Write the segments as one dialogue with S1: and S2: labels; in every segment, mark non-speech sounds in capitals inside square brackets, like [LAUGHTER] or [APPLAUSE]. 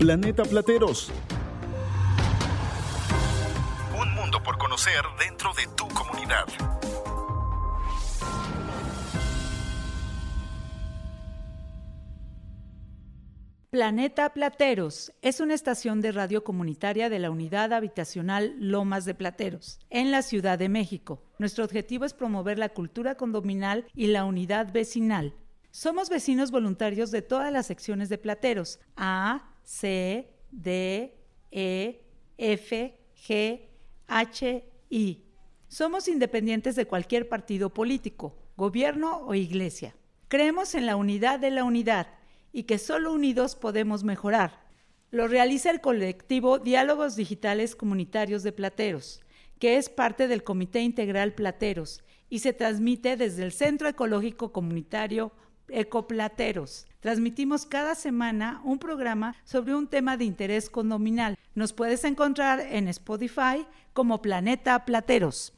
S1: Planeta Plateros.
S2: Un mundo por conocer dentro de tu comunidad.
S3: Planeta Plateros es una estación de radio comunitaria de la Unidad Habitacional Lomas de Plateros, en la Ciudad de México. Nuestro objetivo es promover la cultura condominal y la unidad vecinal. Somos vecinos voluntarios de todas las secciones de Plateros, A, C, D, E, F, G, H, I. Somos independientes de cualquier partido político, gobierno o iglesia. Creemos en la unidad de la unidad y que solo unidos podemos mejorar. Lo realiza el colectivo Diálogos Digitales Comunitarios de Plateros, que es parte del Comité Integral Plateros y se transmite desde el Centro Ecológico Comunitario Ecoplateros. Transmitimos cada semana un programa sobre un tema de interés condominal. Nos puedes encontrar en Spotify como Planeta Plateros.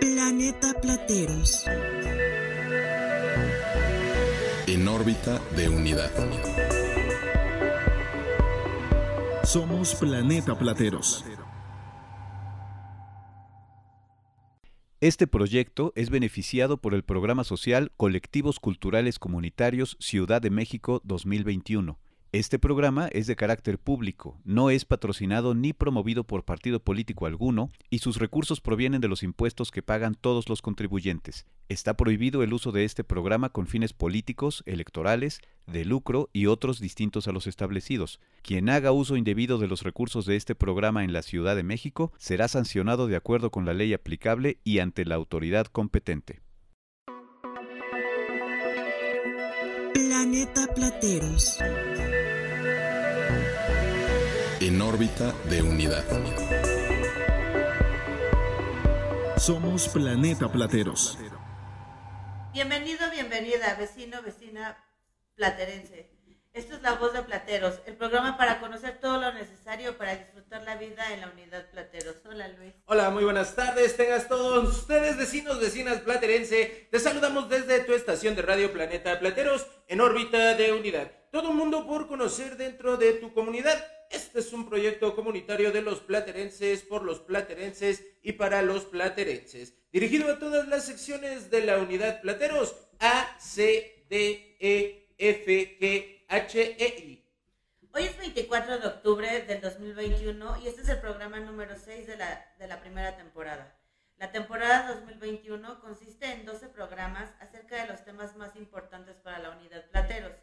S4: Planeta Plateros.
S2: En órbita de unidad.
S1: Somos Planeta Plateros.
S5: Este proyecto es beneficiado por el programa social Colectivos Culturales Comunitarios Ciudad de México 2021. Este programa es de carácter público, no es patrocinado ni promovido por partido político alguno y sus recursos provienen de los impuestos que pagan todos los contribuyentes. Está prohibido el uso de este programa con fines políticos, electorales, de lucro y otros distintos a los establecidos. Quien haga uso indebido de los recursos de este programa en la Ciudad de México será sancionado de acuerdo con la ley aplicable y ante la autoridad competente.
S4: Planeta Plateros.
S2: En órbita de unidad.
S1: Somos Planeta Plateros.
S6: Bienvenido, bienvenida, vecino, vecina platerense. Esto es La Voz de Plateros, el programa para conocer todo lo necesario para disfrutar la vida en la unidad Plateros. Hola Luis.
S7: Hola, muy buenas tardes. Tengas todos ustedes, vecinos, vecinas platerense. Te saludamos desde tu estación de radio Planeta Plateros en órbita de unidad. Todo un mundo por conocer dentro de tu comunidad. Este es un proyecto comunitario de los platerenses, por los platerenses y para los platerenses. Dirigido a todas las secciones de la unidad Plateros A, C, D, E, F, G, H, E, I.
S6: Hoy es 24 de octubre del 2021 y este es el programa número 6 de la, de la primera temporada. La temporada 2021 consiste en 12 programas acerca de los temas más importantes para la unidad Plateros.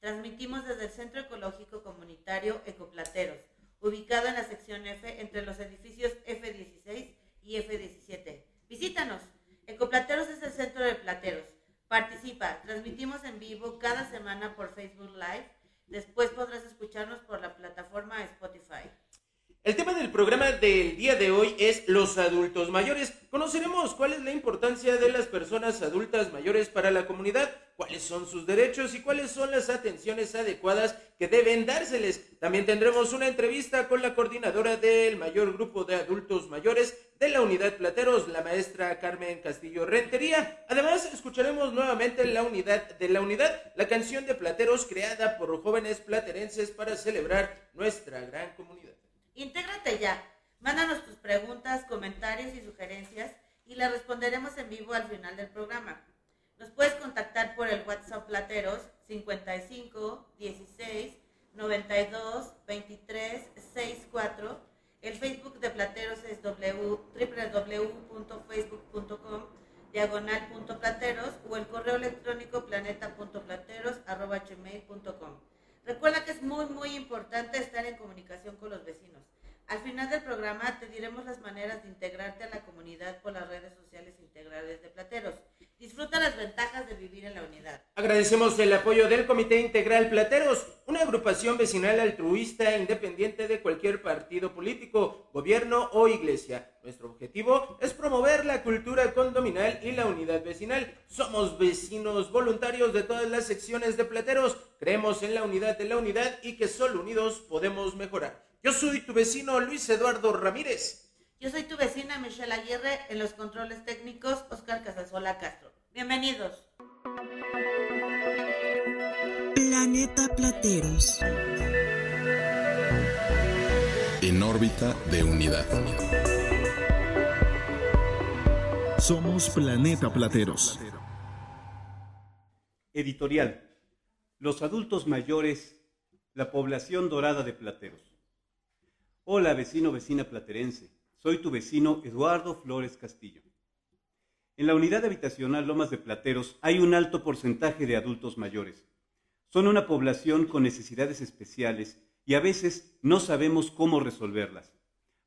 S6: Transmitimos desde el Centro Ecológico Comunitario Ecoplateros, ubicado en la sección F entre los edificios F16 y F17. Visítanos. Ecoplateros es el centro de Plateros. Participa. Transmitimos en vivo cada semana por Facebook Live. Después podrás escucharnos por la plataforma Spotify.
S7: El tema del programa del día de hoy es los adultos mayores. Conoceremos cuál es la importancia de las personas adultas mayores para la comunidad, cuáles son sus derechos y cuáles son las atenciones adecuadas que deben dárseles. También tendremos una entrevista con la coordinadora del mayor grupo de adultos mayores de la unidad Plateros, la maestra Carmen Castillo Rentería. Además, escucharemos nuevamente la unidad de la unidad, la canción de Plateros creada por jóvenes platerenses para celebrar nuestra gran comunidad.
S6: Intégrate ya. Mándanos tus preguntas, comentarios y sugerencias y las responderemos en vivo al final del programa. Nos puedes contactar por el WhatsApp Plateros 55 16 92 23 64. El Facebook de Plateros es www.facebook.com diagonal.plateros o el correo electrónico planeta.plateros.gmail.com. Recuerda que es muy, muy importante estar en comunicación con los vecinos. Al final del programa te diremos las maneras de integrarte a la comunidad por las redes sociales integrales de Plateros. Disfruta las ventajas de vivir en la unidad.
S7: Agradecemos el apoyo del Comité Integral Plateros, una agrupación vecinal altruista e independiente de cualquier partido político, gobierno o iglesia. Nuestro objetivo es promover la cultura condominal y la unidad vecinal. Somos vecinos voluntarios de todas las secciones de Plateros. Creemos en la unidad de la unidad y que solo unidos podemos mejorar. Yo soy tu vecino Luis Eduardo Ramírez.
S6: Yo soy tu vecina Michelle Aguirre, en los controles técnicos Oscar Casasola Castro. Bienvenidos.
S4: Planeta Plateros.
S8: En órbita de unidad.
S1: Somos Planeta Plateros.
S9: Editorial. Los adultos mayores, la población dorada de Plateros. Hola vecino, vecina platerense. Soy tu vecino Eduardo Flores Castillo. En la unidad habitacional Lomas de Plateros hay un alto porcentaje de adultos mayores. Son una población con necesidades especiales y a veces no sabemos cómo resolverlas.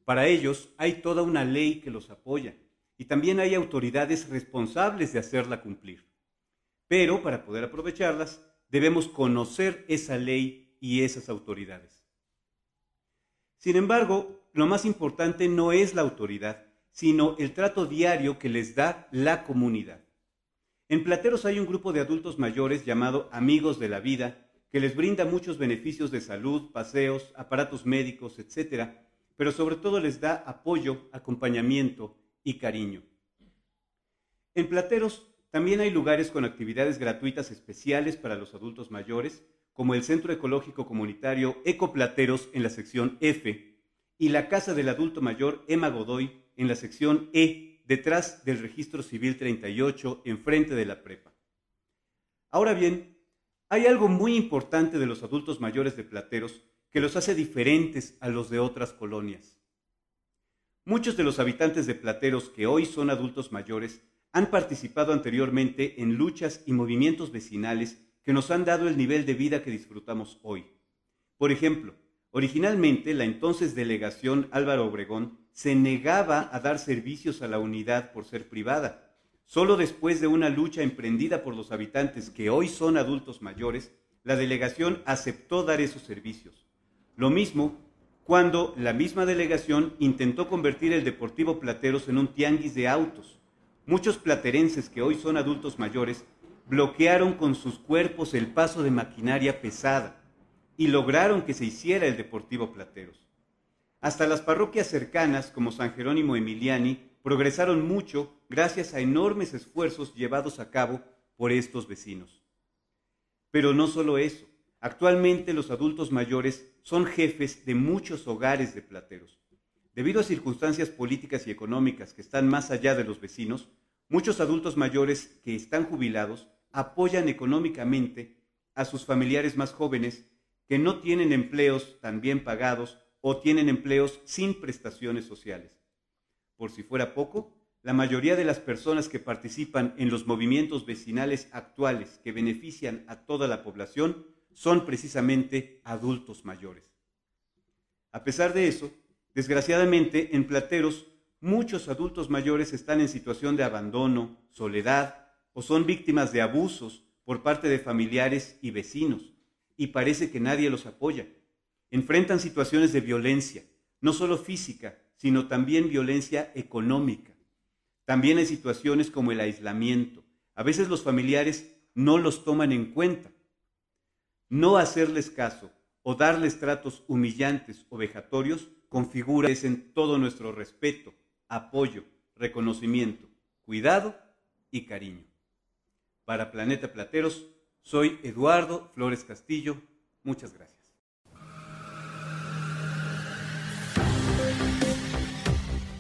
S9: Para ellos hay toda una ley que los apoya y también hay autoridades responsables de hacerla cumplir. Pero para poder aprovecharlas, debemos conocer esa ley y esas autoridades. Sin embargo, lo más importante no es la autoridad, sino el trato diario que les da la comunidad. En Plateros hay un grupo de adultos mayores llamado Amigos de la Vida, que les brinda muchos beneficios de salud, paseos, aparatos médicos, etc., pero sobre todo les da apoyo, acompañamiento y cariño. En Plateros también hay lugares con actividades gratuitas especiales para los adultos mayores, como el Centro Ecológico Comunitario Ecoplateros en la sección F y la Casa del Adulto Mayor Emma Godoy en la sección E, detrás del Registro Civil 38, enfrente de la prepa. Ahora bien, hay algo muy importante de los adultos mayores de Plateros que los hace diferentes a los de otras colonias. Muchos de los habitantes de Plateros que hoy son adultos mayores han participado anteriormente en luchas y movimientos vecinales que nos han dado el nivel de vida que disfrutamos hoy. Por ejemplo, originalmente la entonces delegación Álvaro Obregón se negaba a dar servicios a la unidad por ser privada. Solo después de una lucha emprendida por los habitantes que hoy son adultos mayores, la delegación aceptó dar esos servicios. Lo mismo cuando la misma delegación intentó convertir el Deportivo Plateros en un tianguis de autos. Muchos platerenses que hoy son adultos mayores bloquearon con sus cuerpos el paso de maquinaria pesada y lograron que se hiciera el Deportivo Plateros. Hasta las parroquias cercanas, como San Jerónimo Emiliani, progresaron mucho gracias a enormes esfuerzos llevados a cabo por estos vecinos. Pero no solo eso, actualmente los adultos mayores son jefes de muchos hogares de plateros. Debido a circunstancias políticas y económicas que están más allá de los vecinos, muchos adultos mayores que están jubilados apoyan económicamente a sus familiares más jóvenes que no tienen empleos tan bien pagados o tienen empleos sin prestaciones sociales. Por si fuera poco, la mayoría de las personas que participan en los movimientos vecinales actuales que benefician a toda la población son precisamente adultos mayores. A pesar de eso, desgraciadamente en Plateros muchos adultos mayores están en situación de abandono, soledad o son víctimas de abusos por parte de familiares y vecinos y parece que nadie los apoya. Enfrentan situaciones de violencia, no solo física, sino también violencia económica. También hay situaciones como el aislamiento. A veces los familiares no los toman en cuenta. No hacerles caso o darles tratos humillantes o vejatorios configura en todo nuestro respeto, apoyo, reconocimiento, cuidado y cariño. Para Planeta Plateros, soy Eduardo Flores Castillo. Muchas gracias.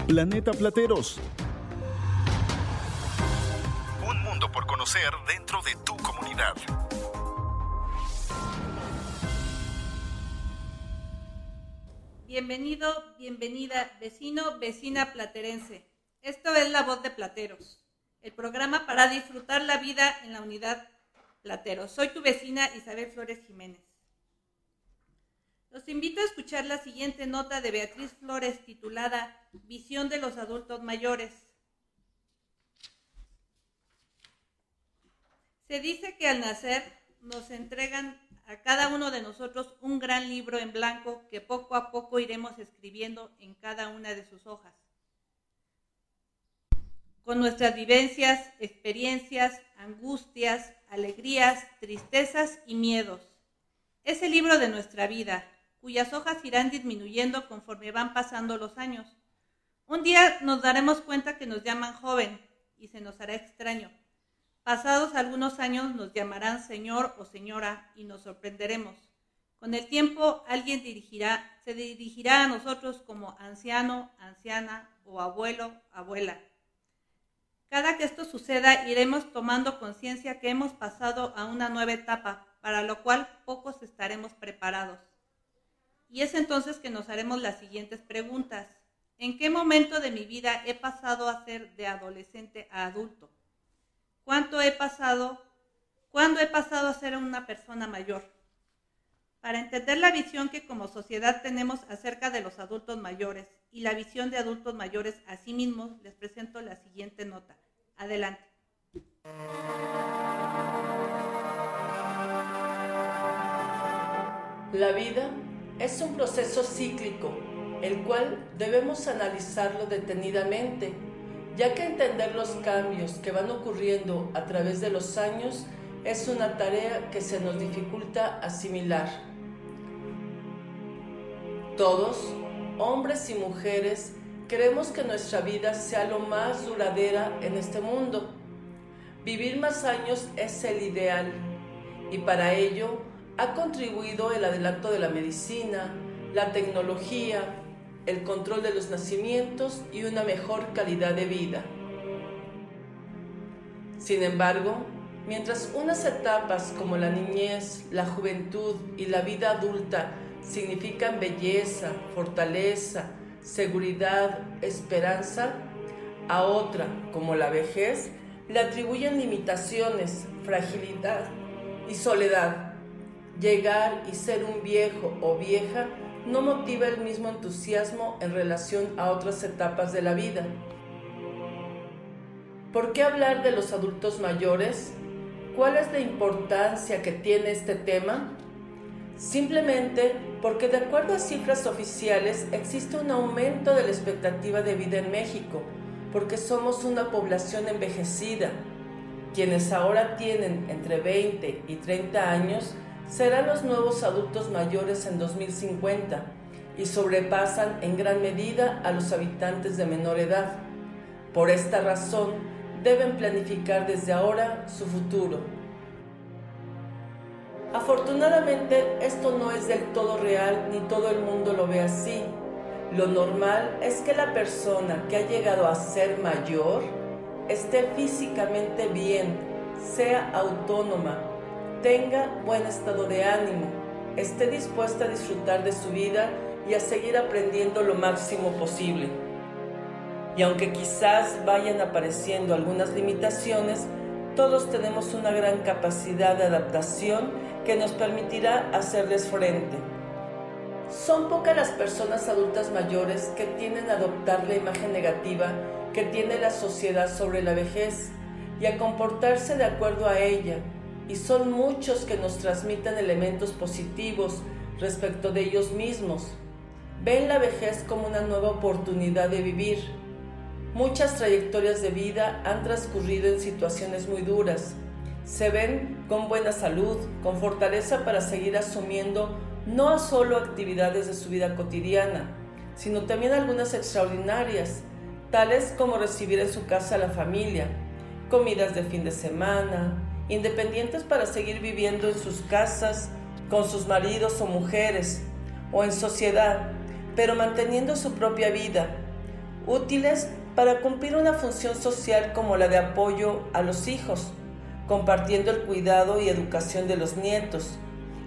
S1: Planeta Plateros.
S10: Un mundo por conocer dentro de tu comunidad.
S2: Bienvenido, bienvenida, vecino, vecina platerense. Esto es La Voz de Plateros, el programa para disfrutar la vida en la unidad Plateros. Soy tu vecina Isabel Flores Jiménez. Los invito a escuchar la siguiente nota de Beatriz Flores titulada Visión de los adultos mayores. Se dice que al nacer nos entregan a cada uno de nosotros un gran libro en blanco que poco a poco iremos escribiendo en cada una de sus hojas. Con nuestras vivencias, experiencias, angustias, alegrías, tristezas y miedos. Es el libro de nuestra vida, cuyas hojas irán disminuyendo conforme van pasando los años. Un día nos daremos cuenta que nos llaman joven y se nos hará extraño.
S11: Pasados algunos años nos llamarán señor o señora y nos sorprenderemos. Con el tiempo alguien se dirigirá a nosotros como anciano, anciana o abuelo, abuela. Cada que esto suceda iremos tomando conciencia que hemos pasado a una nueva etapa, para lo cual pocos estaremos preparados. Y es entonces que nos haremos las siguientes preguntas. ¿En qué momento de mi vida he pasado a ser de adolescente a adulto? ¿Cuánto he pasado? ¿Cuándo he pasado a ser una persona mayor? Para entender la visión que como sociedad tenemos acerca de los adultos mayores y la visión de adultos mayores a sí mismos, les presento la siguiente nota. Adelante.
S12: La vida es un proceso cíclico, el cual debemos analizarlo detenidamente ya que entender los cambios que van ocurriendo a través de los años es una tarea que se nos dificulta asimilar. Todos, hombres y mujeres, queremos que nuestra vida sea lo más duradera en este mundo. Vivir más años es el ideal y para ello ha contribuido el adelanto de la medicina, la tecnología, el control de los nacimientos y una mejor calidad de vida. Sin embargo, mientras unas etapas como la niñez, la juventud y la vida adulta significan belleza, fortaleza, seguridad, esperanza, a otra, como la vejez, le atribuyen limitaciones, fragilidad y soledad. Llegar y ser un viejo o vieja no motiva el mismo entusiasmo en relación a otras etapas de la vida. ¿Por qué hablar de los adultos mayores? ¿Cuál es la importancia que tiene este tema? Simplemente porque de acuerdo a cifras oficiales existe un aumento de la expectativa de vida en México, porque somos una población envejecida. Quienes ahora tienen entre 20 y 30 años serán los nuevos adultos mayores en 2050 y sobrepasan en gran medida a los habitantes de menor edad. Por esta razón, deben planificar desde ahora su futuro. Afortunadamente, esto no es del todo real ni todo el mundo lo ve así. Lo normal es que la persona que ha llegado a ser mayor esté físicamente bien, sea autónoma, tenga buen estado de ánimo, esté dispuesta a disfrutar de su vida y a seguir aprendiendo lo máximo posible. Y aunque quizás vayan apareciendo algunas limitaciones, todos tenemos una gran capacidad de adaptación que nos permitirá hacerles frente. Son pocas las personas adultas mayores que tienen a adoptar la imagen negativa que tiene la sociedad sobre la vejez y a comportarse de acuerdo a ella, y son muchos que nos transmiten elementos positivos respecto de ellos mismos. Ven la vejez como una nueva oportunidad de vivir. Muchas trayectorias de vida han transcurrido en situaciones muy duras. Se ven con buena salud, con fortaleza para seguir asumiendo no solo actividades de su vida cotidiana, sino también algunas extraordinarias, tales como recibir en su casa a la familia, comidas de fin de semana, independientes para seguir viviendo en sus casas, con sus maridos o mujeres, o en sociedad, pero manteniendo su propia vida, útiles para cumplir una función social como la de apoyo a los hijos, compartiendo el cuidado y educación de los nietos,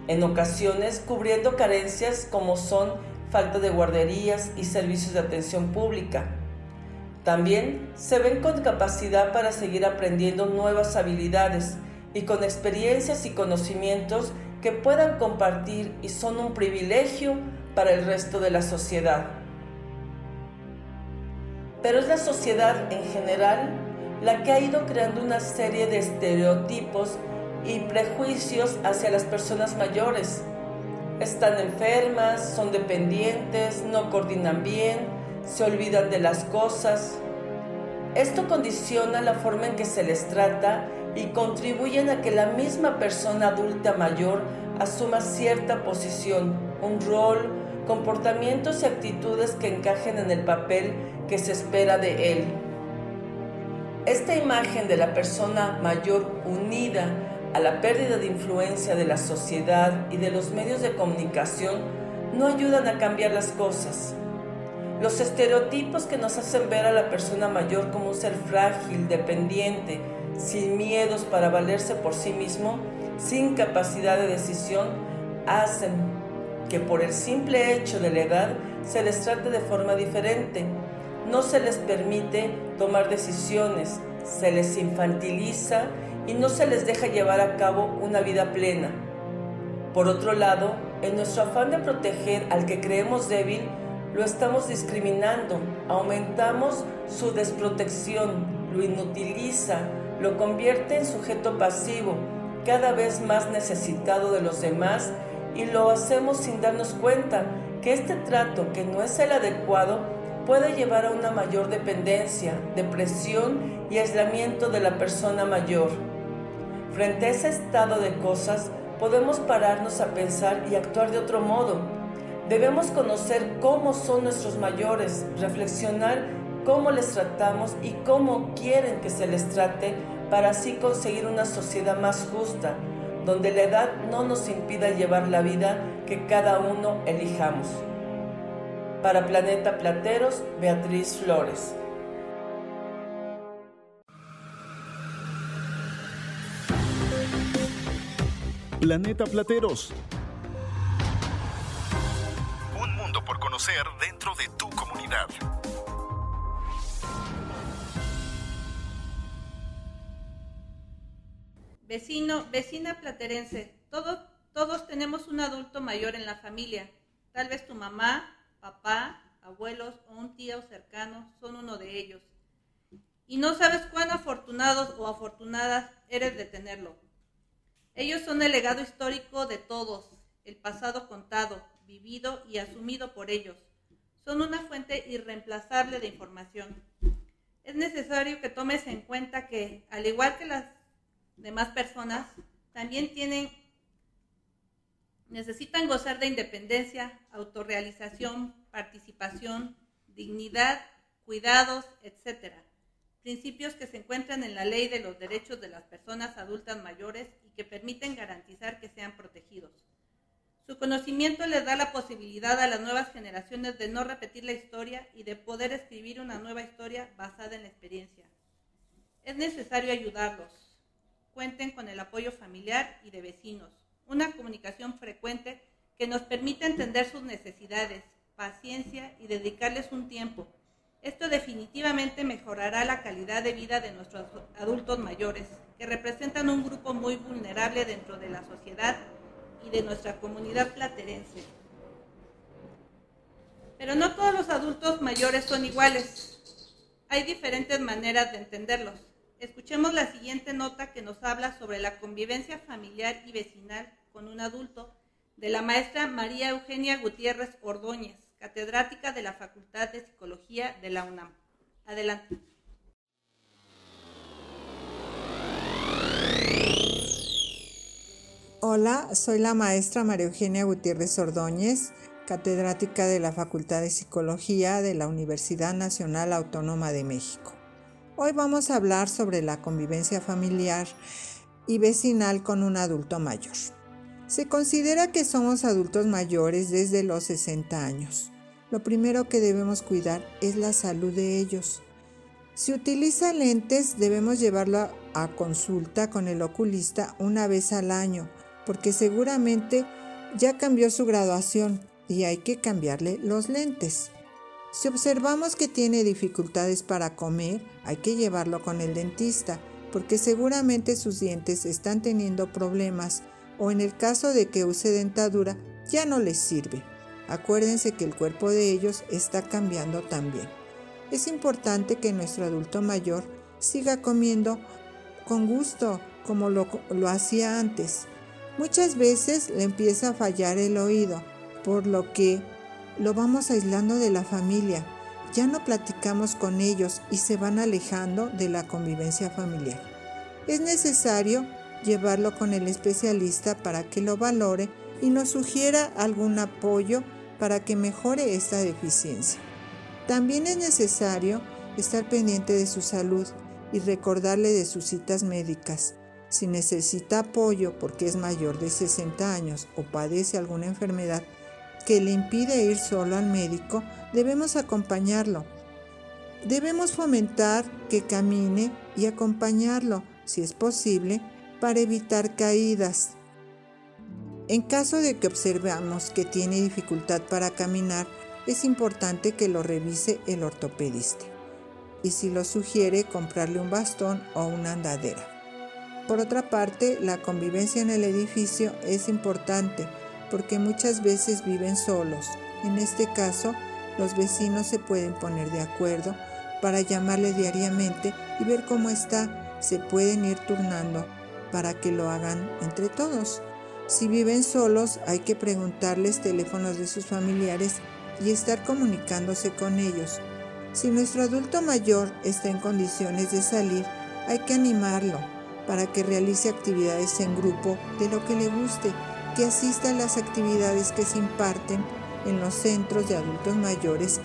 S12: en ocasiones cubriendo carencias como son falta de guarderías y servicios de atención pública. También se ven con capacidad para seguir aprendiendo nuevas habilidades y con experiencias y conocimientos que puedan compartir y son un privilegio para el resto de la sociedad. Pero es la sociedad en general la que ha ido creando una serie de estereotipos y prejuicios hacia las personas mayores. Están enfermas, son dependientes, no coordinan bien, se olvidan de las cosas. Esto condiciona la forma en que se les trata y contribuyen a que la misma persona adulta mayor asuma cierta posición, un rol, comportamientos y actitudes que encajen en el papel que se espera de él. Esta imagen de la persona mayor unida a la pérdida de influencia de la sociedad y de los medios de comunicación no ayudan a cambiar las cosas. Los estereotipos que nos hacen ver a la persona mayor como un ser frágil, dependiente, sin miedos para valerse por sí mismo, sin capacidad de decisión, hacen que por el simple hecho de la edad se les trate de forma diferente. No se les permite tomar decisiones, se les infantiliza y no se les deja llevar a cabo una vida plena. Por otro lado, en nuestro afán de proteger al que creemos débil, lo estamos discriminando, aumentamos su desprotección, lo inutiliza, lo convierte en sujeto pasivo, cada vez más necesitado de los demás y lo hacemos sin darnos cuenta que este trato que no es el adecuado puede llevar a una mayor dependencia, depresión y aislamiento de la persona mayor. Frente a ese estado de cosas, podemos pararnos a pensar y actuar de otro modo. Debemos conocer cómo son nuestros mayores, reflexionar cómo les tratamos y cómo quieren que se les trate para así conseguir una sociedad más justa, donde la edad no nos impida llevar la vida que cada uno elijamos. Para Planeta Plateros, Beatriz Flores.
S1: Planeta Plateros.
S10: Un mundo por conocer dentro de tu comunidad.
S2: Vecino, vecina platerense, todos, todos tenemos un adulto mayor en la familia. Tal vez tu mamá, papá, abuelos o un tío cercano son uno de ellos. Y no sabes cuán afortunados o afortunadas eres de tenerlo. Ellos son el legado histórico de todos, el pasado contado, vivido y asumido por ellos. Son una fuente irreemplazable de información. Es necesario que tomes en cuenta que, al igual que las demás personas, también tienen, necesitan gozar de independencia, autorrealización, participación, dignidad, cuidados, etc. Principios que se encuentran en la ley de los derechos de las personas adultas mayores y que permiten garantizar que sean protegidos. Su conocimiento les da la posibilidad a las nuevas generaciones de no repetir la historia y de poder escribir una nueva historia basada en la experiencia. Es necesario ayudarlos. Cuenten con el apoyo familiar y de vecinos. Una comunicación frecuente que nos permita entender sus necesidades, paciencia y dedicarles un tiempo. Esto definitivamente mejorará la calidad de vida de nuestros adultos mayores, que representan un grupo muy vulnerable dentro de la sociedad y de nuestra comunidad platerense. Pero no todos los adultos mayores son iguales. Hay diferentes maneras de entenderlos. Escuchemos la siguiente nota que nos habla sobre la convivencia familiar y vecinal con un adulto de la maestra María Eugenia Gutiérrez Ordóñez, catedrática de la Facultad de Psicología de la UNAM. Adelante.
S13: Hola, soy la maestra María Eugenia Gutiérrez Ordóñez, catedrática de la Facultad de Psicología de la Universidad Nacional Autónoma de México. Hoy vamos a hablar sobre la convivencia familiar y vecinal con un adulto mayor. Se considera que somos adultos mayores desde los 60 años. Lo primero que debemos cuidar es la salud de ellos. Si utiliza lentes, debemos llevarlo a consulta con el oculista una vez al año porque seguramente ya cambió su graduación y hay que cambiarle los lentes. Si observamos que tiene dificultades para comer, hay que llevarlo con el dentista, porque seguramente sus dientes están teniendo problemas o en el caso de que use dentadura, ya no les sirve. Acuérdense que el cuerpo de ellos está cambiando también. Es importante que nuestro adulto mayor siga comiendo con gusto como lo, lo hacía antes, Muchas veces le empieza a fallar el oído, por lo que lo vamos aislando de la familia. Ya no platicamos con ellos y se van alejando de la convivencia familiar. Es necesario llevarlo con el especialista para que lo valore y nos sugiera algún apoyo para que mejore esta deficiencia. También es necesario estar pendiente de su salud y recordarle de sus citas médicas. Si necesita apoyo porque es mayor de 60 años o padece alguna enfermedad que le impide ir solo al médico, debemos acompañarlo. Debemos fomentar que camine y acompañarlo, si es posible, para evitar caídas. En caso de que observamos que tiene dificultad para caminar, es importante que lo revise el ortopedista y si lo sugiere comprarle un bastón o una andadera. Por otra parte, la convivencia en el edificio es importante porque muchas veces viven solos. En este caso, los vecinos se pueden poner de acuerdo para llamarle diariamente y ver cómo está. Se pueden ir turnando para que lo hagan entre todos. Si viven solos, hay que preguntarles teléfonos de sus familiares y estar comunicándose con ellos. Si nuestro adulto mayor está en condiciones de salir, hay que animarlo para que realice actividades en grupo de lo que le guste, que asista a las actividades que se imparten en los centros de adultos mayores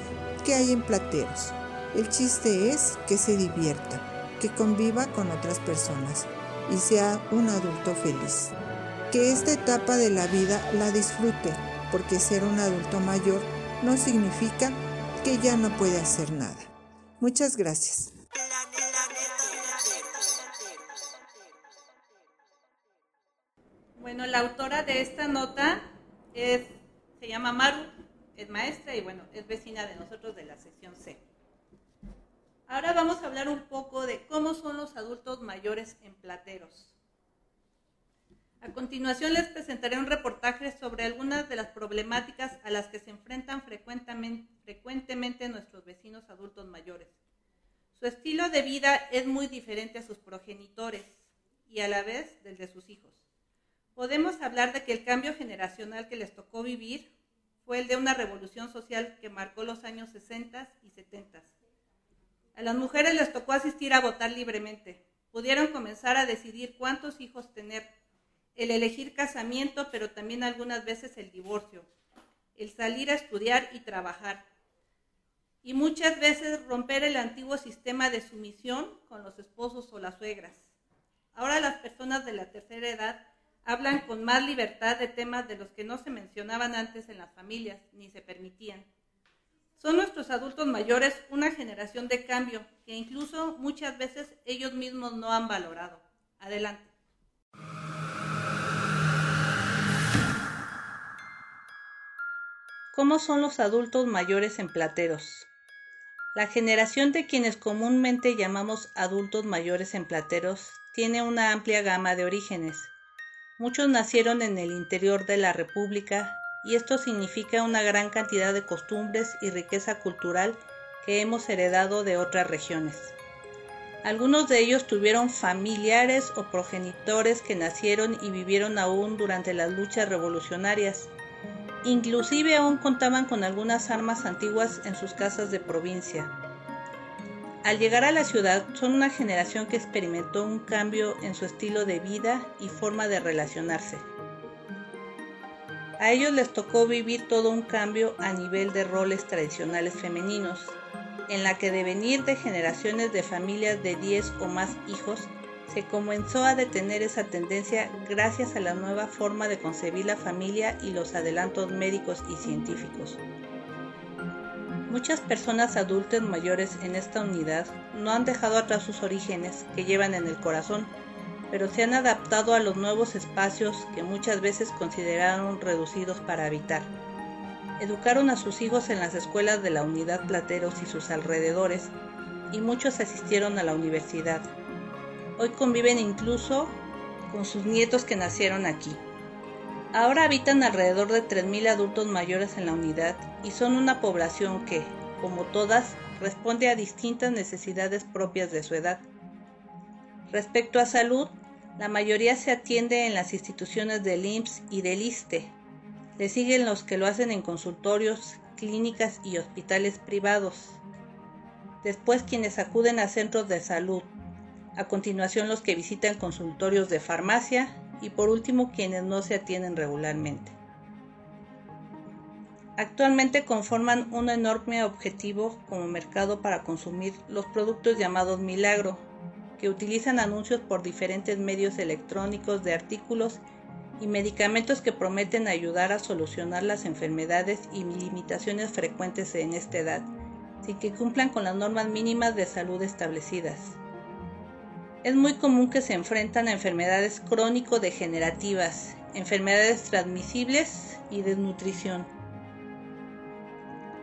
S13: que hay en plateros. El chiste es que se divierta, que conviva con otras personas y sea un adulto feliz. Que esta etapa de la vida la disfrute, porque ser un adulto mayor no significa que ya no puede hacer nada. Muchas gracias.
S11: Bueno, la autora de esta nota es, se llama Maru, es maestra y bueno, es vecina de nosotros de la sección C. Ahora vamos a hablar un poco de cómo son los adultos mayores en plateros. A continuación les presentaré un reportaje sobre algunas de las problemáticas a las que se enfrentan frecuentemente, frecuentemente nuestros vecinos adultos mayores. Su estilo de vida es muy diferente a sus progenitores y a la vez del de sus hijos. Podemos hablar de que el cambio generacional que les tocó vivir fue el de una revolución social que marcó los años 60 y 70. A las mujeres les tocó asistir a votar libremente. Pudieron comenzar a decidir cuántos hijos tener el elegir casamiento, pero también algunas veces el divorcio, el salir a estudiar y trabajar, y muchas veces romper el antiguo sistema de sumisión con los esposos o las suegras. Ahora las personas de la tercera edad hablan con más libertad de temas de los que no se mencionaban antes en las familias ni se permitían. Son nuestros adultos mayores una generación de cambio que incluso muchas veces ellos mismos no han valorado. Adelante. ¿Cómo son los adultos mayores en Plateros? La generación de quienes comúnmente llamamos adultos mayores en Plateros tiene una amplia gama de orígenes. Muchos nacieron en el interior de la República y esto significa una gran cantidad de costumbres y riqueza cultural que hemos heredado de otras regiones. Algunos de ellos tuvieron familiares o progenitores que nacieron y vivieron aún durante las luchas revolucionarias Inclusive aún contaban con algunas armas antiguas en sus casas de provincia. Al llegar a la ciudad son una generación que experimentó un cambio en su estilo de vida y forma de relacionarse. A ellos les tocó vivir todo un cambio a nivel de roles tradicionales femeninos, en la que de venir de generaciones de familias de 10 o más hijos, se comenzó a detener esa tendencia gracias a la nueva forma de concebir la familia y los adelantos médicos y científicos. Muchas personas adultas mayores en esta unidad no han dejado atrás sus orígenes que llevan en el corazón, pero se han adaptado a los nuevos espacios que muchas veces consideraron reducidos para habitar. Educaron a sus hijos en las escuelas de la unidad Plateros y sus alrededores, y muchos asistieron a la universidad, Hoy conviven incluso con sus nietos que nacieron aquí. Ahora habitan alrededor de 3.000 adultos mayores en la unidad y son una población que, como todas, responde a distintas necesidades propias de su edad. Respecto a salud, la mayoría se atiende en las instituciones del IMSS y del ISTE. Le siguen los que lo hacen en consultorios, clínicas y hospitales privados. Después quienes acuden a centros de salud, a continuación los que visitan consultorios de farmacia y por último quienes no se atienden regularmente. Actualmente conforman un enorme objetivo como mercado para consumir los productos llamados milagro, que utilizan anuncios por diferentes medios electrónicos de artículos y medicamentos que prometen ayudar a solucionar las enfermedades y limitaciones frecuentes en esta edad, sin que cumplan con las normas mínimas de salud establecidas. Es muy común que se enfrentan a enfermedades crónico-degenerativas, enfermedades transmisibles y desnutrición.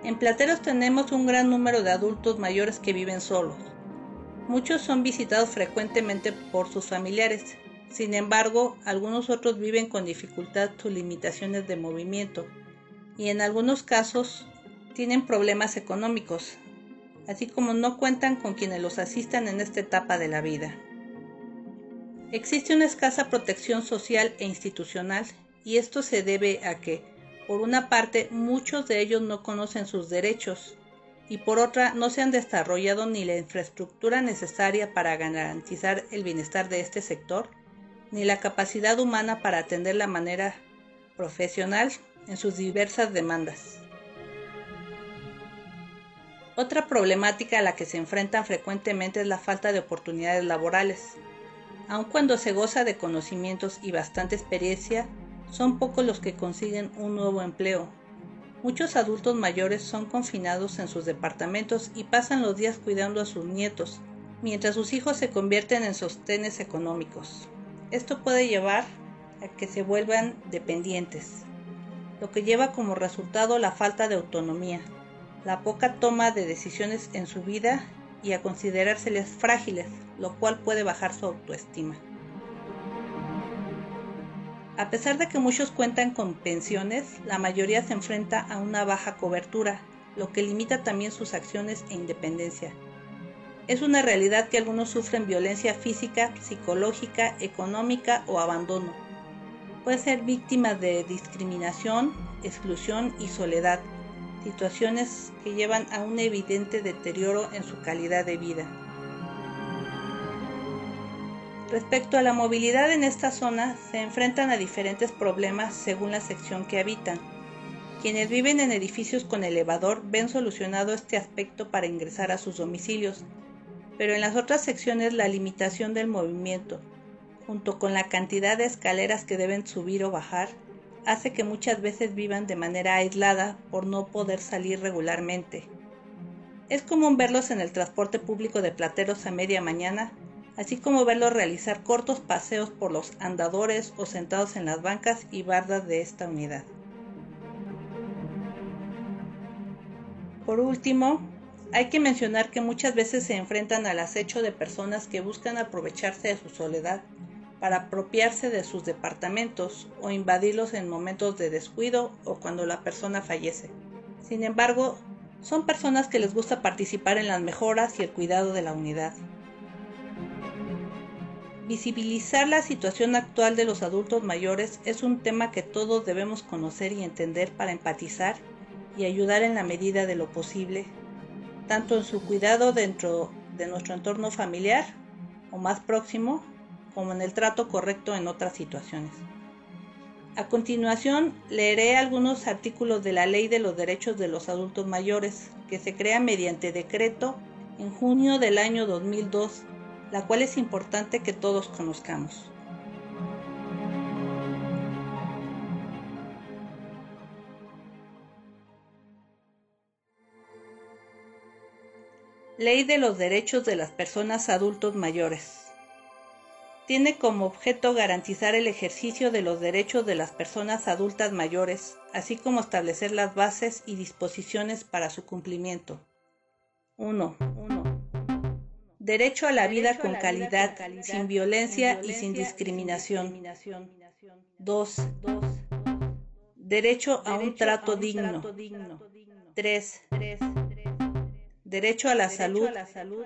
S11: En Plateros tenemos un gran número de adultos mayores que viven solos. Muchos son visitados frecuentemente por sus familiares, sin embargo, algunos otros viven con dificultad sus limitaciones de movimiento y en algunos casos tienen problemas económicos, así como no cuentan con quienes los asistan en esta etapa de la vida. Existe una escasa protección social e institucional y esto se debe a que, por una parte, muchos de ellos no conocen sus derechos y por otra no se han desarrollado ni la infraestructura necesaria para garantizar el bienestar de este sector ni la capacidad humana para atender la manera profesional en sus diversas demandas. Otra problemática a la que se enfrentan frecuentemente es la falta de oportunidades laborales. Aun cuando se goza de conocimientos y bastante experiencia, son pocos los que consiguen un nuevo empleo. Muchos adultos mayores son confinados en sus departamentos y pasan los días cuidando a sus nietos, mientras sus hijos se convierten en sostenes económicos. Esto puede llevar a que se vuelvan dependientes, lo que lleva como resultado la falta de autonomía, la poca toma de decisiones en su vida y a considerárseles frágiles, lo cual puede bajar su autoestima. A pesar de que muchos cuentan con pensiones, la mayoría se enfrenta a una baja cobertura, lo que limita también sus acciones e independencia. Es una realidad que algunos sufren violencia física, psicológica, económica o abandono. Puede ser víctima de discriminación, exclusión y soledad, situaciones que llevan a un evidente deterioro en su calidad de vida. Respecto a la movilidad en esta zona, se enfrentan a diferentes problemas según la sección que habitan. Quienes viven en edificios con elevador ven solucionado este aspecto para ingresar a sus domicilios, pero en las otras secciones la limitación del movimiento, junto con la cantidad de escaleras que deben subir o bajar, hace que muchas veces vivan de manera aislada por no poder salir regularmente. Es común verlos en el transporte público de plateros a media mañana, así como verlos realizar cortos paseos por los andadores o sentados en las bancas y bardas de esta unidad. Por último, hay que mencionar que muchas veces se enfrentan al acecho de personas que buscan aprovecharse de su soledad para apropiarse de sus departamentos o invadirlos en momentos de descuido o cuando la persona fallece. Sin embargo, son personas que les gusta participar en las mejoras y el cuidado de la unidad. Visibilizar la situación actual de los adultos mayores es un tema que todos debemos conocer y entender para empatizar y ayudar en la medida de lo posible tanto en su cuidado dentro de nuestro entorno familiar o más próximo, como en el trato correcto en otras situaciones. A continuación, leeré algunos artículos de la Ley de los Derechos de los Adultos Mayores, que se crea mediante decreto en junio del año 2002, la cual es importante que todos conozcamos. Ley de los Derechos de las Personas Adultos Mayores. Tiene como objeto garantizar el ejercicio de los derechos de las personas adultas mayores, así como establecer las bases y disposiciones para su cumplimiento. 1. Derecho a la vida con calidad, sin violencia y sin discriminación. 2. Derecho a un trato digno. 3 Derecho a la salud,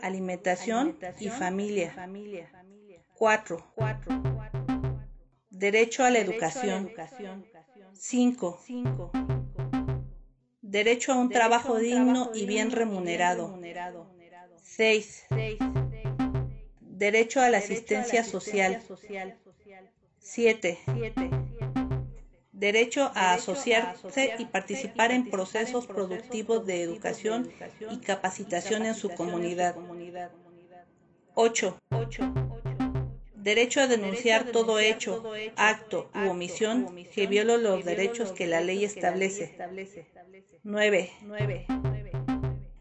S11: alimentación y familia. 4. Derecho a la educación. 5. Derecho a un trabajo digno y bien remunerado. 6. Derecho a la asistencia social. 7 derecho a asociarse y participar en procesos productivos de educación y capacitación en su comunidad.
S2: 8. Derecho a denunciar todo hecho, acto u omisión que viola los derechos que la ley establece. 9.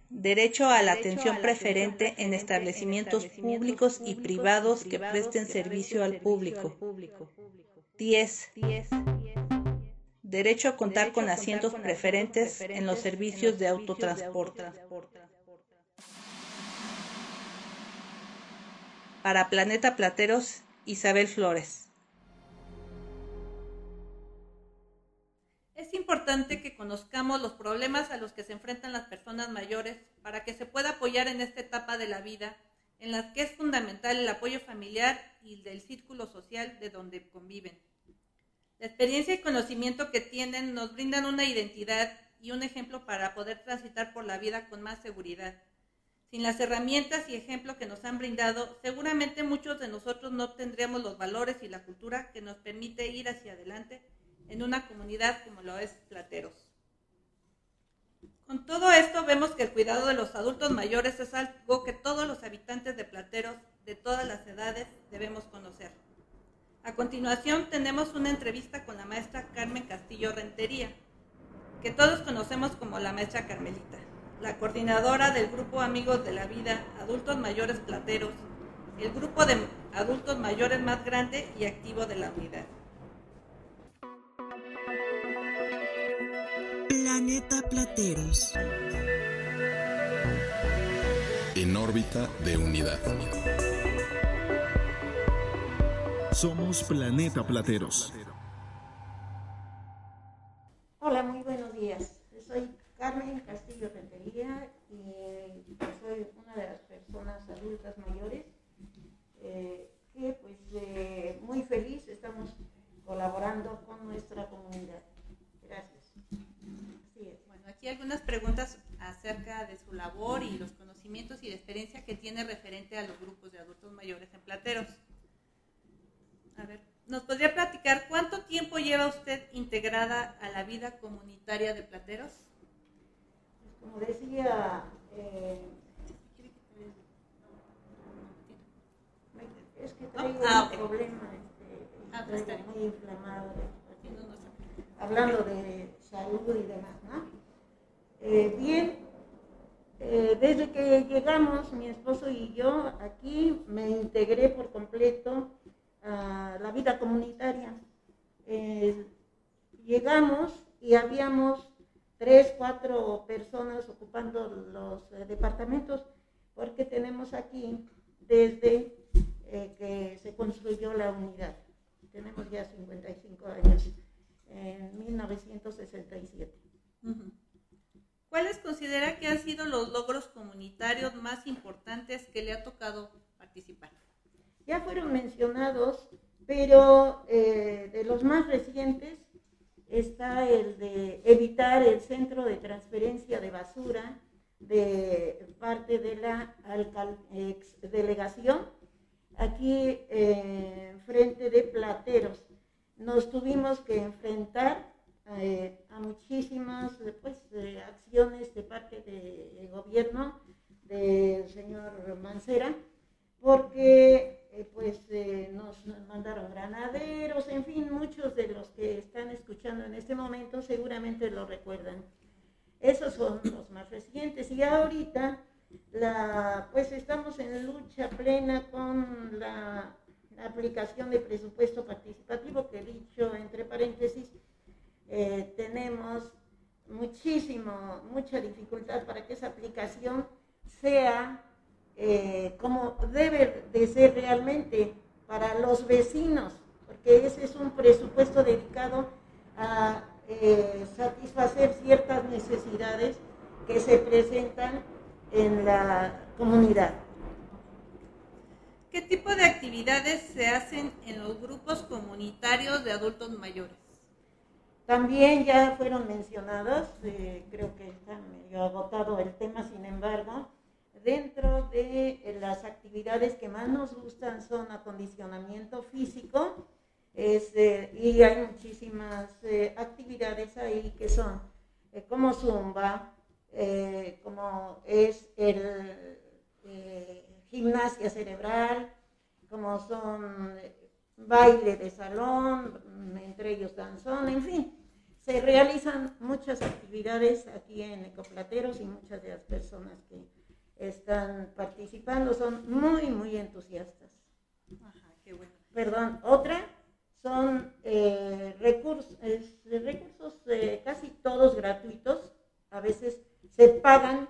S2: Derecho a la atención preferente en establecimientos públicos y privados que presten servicio al público. 10. Derecho a contar con asientos preferentes en los servicios de autotransporte. Para Planeta Plateros, Isabel Flores. Es importante que conozcamos los problemas a los que se enfrentan las personas mayores para que se pueda apoyar en esta etapa de la vida en la que es fundamental el apoyo familiar y del círculo social de donde conviven. La experiencia y conocimiento que tienen nos brindan una identidad y un ejemplo para poder transitar por la vida con más seguridad. Sin las herramientas y ejemplos que nos han brindado, seguramente muchos de nosotros no tendríamos los valores y la cultura que nos permite ir hacia adelante en una comunidad como lo es Plateros. Con todo esto vemos que el cuidado de los adultos mayores es algo que todos los habitantes de Plateros de todas las edades debemos conocer. A continuación tenemos una entrevista con la maestra Carmen Castillo Rentería, que todos conocemos como la maestra Carmelita la coordinadora del grupo Amigos de la Vida, Adultos Mayores Plateros, el grupo de adultos mayores más grande y activo de la unidad.
S4: Planeta Plateros.
S10: En órbita de unidad.
S1: Somos Planeta Plateros.
S14: Hola, muy buenos días. Soy Carmen Castillo Rentería y soy una de las personas adultas mayores eh, que pues eh, muy feliz estamos colaborando con nuestra comunidad. Gracias.
S2: Bueno, aquí algunas preguntas acerca de su labor y los conocimientos y la experiencia que tiene referente a los grupos de adultos mayores en Plateros. A ver, ¿nos podría platicar cuánto tiempo lleva usted integrada a la vida comunitaria de Plateros?
S14: como decía, eh, es que traigo ah, un problema este, ah, pues muy inflamado, hablando de salud y demás, ¿no? Eh, bien, eh, desde que llegamos, mi esposo y yo, aquí me integré por completo a la vida comunitaria. llegamos y habíamos tres, cuatro personas ocupando los eh, departamentos, porque tenemos aquí desde eh, que se construyó la unidad. Tenemos ya 55 años, en 1967.
S2: ¿Cuáles considera que han sido los logros comunitarios más importantes que le ha tocado participar?
S14: Ya fueron mencionados, pero eh, de los más recientes está el de evitar el centro de transferencia de basura de parte de la delegación aquí eh, frente de Plateros. Nos tuvimos que enfrentar eh, a muchísimas pues, acciones de parte del gobierno del señor Mancera, porque eh, pues eh, nos mandaron granaderos, en fin, muchos de los que están escuchando en este momento seguramente lo recuerdan. Esos son los más recientes y ahorita la, pues estamos en lucha plena con la, aplicación de presupuesto participativo que dicho entre paréntesis, eh, tenemos muchísimo, mucha dificultad para que esa aplicación sea eh, como debe de ser realmente para los vecinos, porque ese es un presupuesto dedicado a eh, satisfacer ciertas necesidades que se presentan en la comunidad.
S2: ¿Qué tipo de actividades se hacen en los grupos comunitarios de adultos mayores?
S14: También ya fueron mencionadas, eh, creo que está medio agotado el tema, sin embargo, dentro de eh, las actividades que más nos gustan son acondicionamiento físico este, y hay muchísimas eh, actividades ahí que son eh, como zumba, como es el gimnasia cerebral, como son baile de salón, entre ellos danzón, en fin. Se realizan muchas actividades aquí en Ecoplateros y muchas de las personas que están participando son muy, muy entusiastas.
S11: Ajá, qué bueno.
S14: Perdón, otra son eh, recursos, recursos eh, casi todos gratuitos, a veces se pagan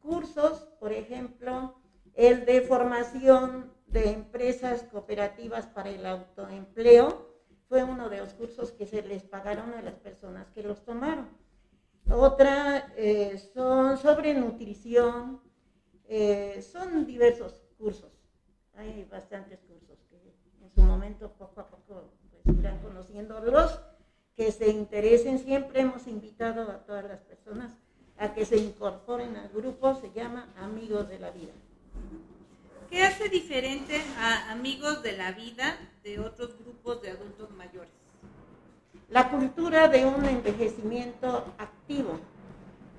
S14: cursos, por ejemplo, el de formación de empresas cooperativas para el autoempleo, fue uno de los cursos que se les pagaron a las personas que los tomaron. Otra eh, son sobre nutrición, son diversos cursos, hay bastantes cursos que en su momento poco a poco irán conociendo los que se interesen. Siempre hemos invitado a todas las personas a que se incorporen al grupo, se llama Amigos de la Vida.
S11: ¿Qué hace diferente a Amigos de la Vida de otros grupos de adultos mayores?
S14: La cultura de un envejecimiento activo,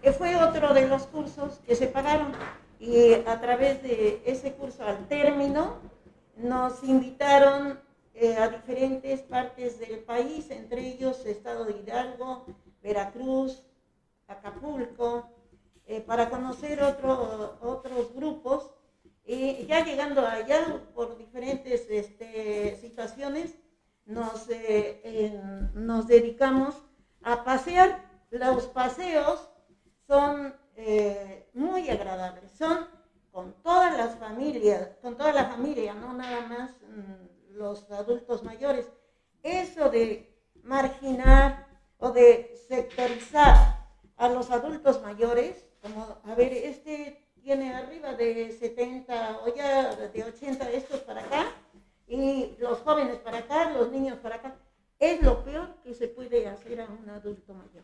S14: que fue otro de los cursos que se pagaron y a través de ese curso al término nos invitaron eh, a diferentes partes del país, entre ellos Estado de Hidalgo, Veracruz, Acapulco, eh, para conocer otro, otros grupos. Y ya llegando allá, por diferentes este, situaciones, nos, eh, nos dedicamos a pasear. Los paseos son muy agradables, son con todas las familias, con toda la familia, no nada más mm, los adultos mayores. Eso de marginar o de sectorizar a los adultos mayores, como, a ver, este tiene arriba de 70 o ya de 80 estos para acá, y los jóvenes para acá, los niños para acá, es lo peor que se puede hacer a un adulto mayor.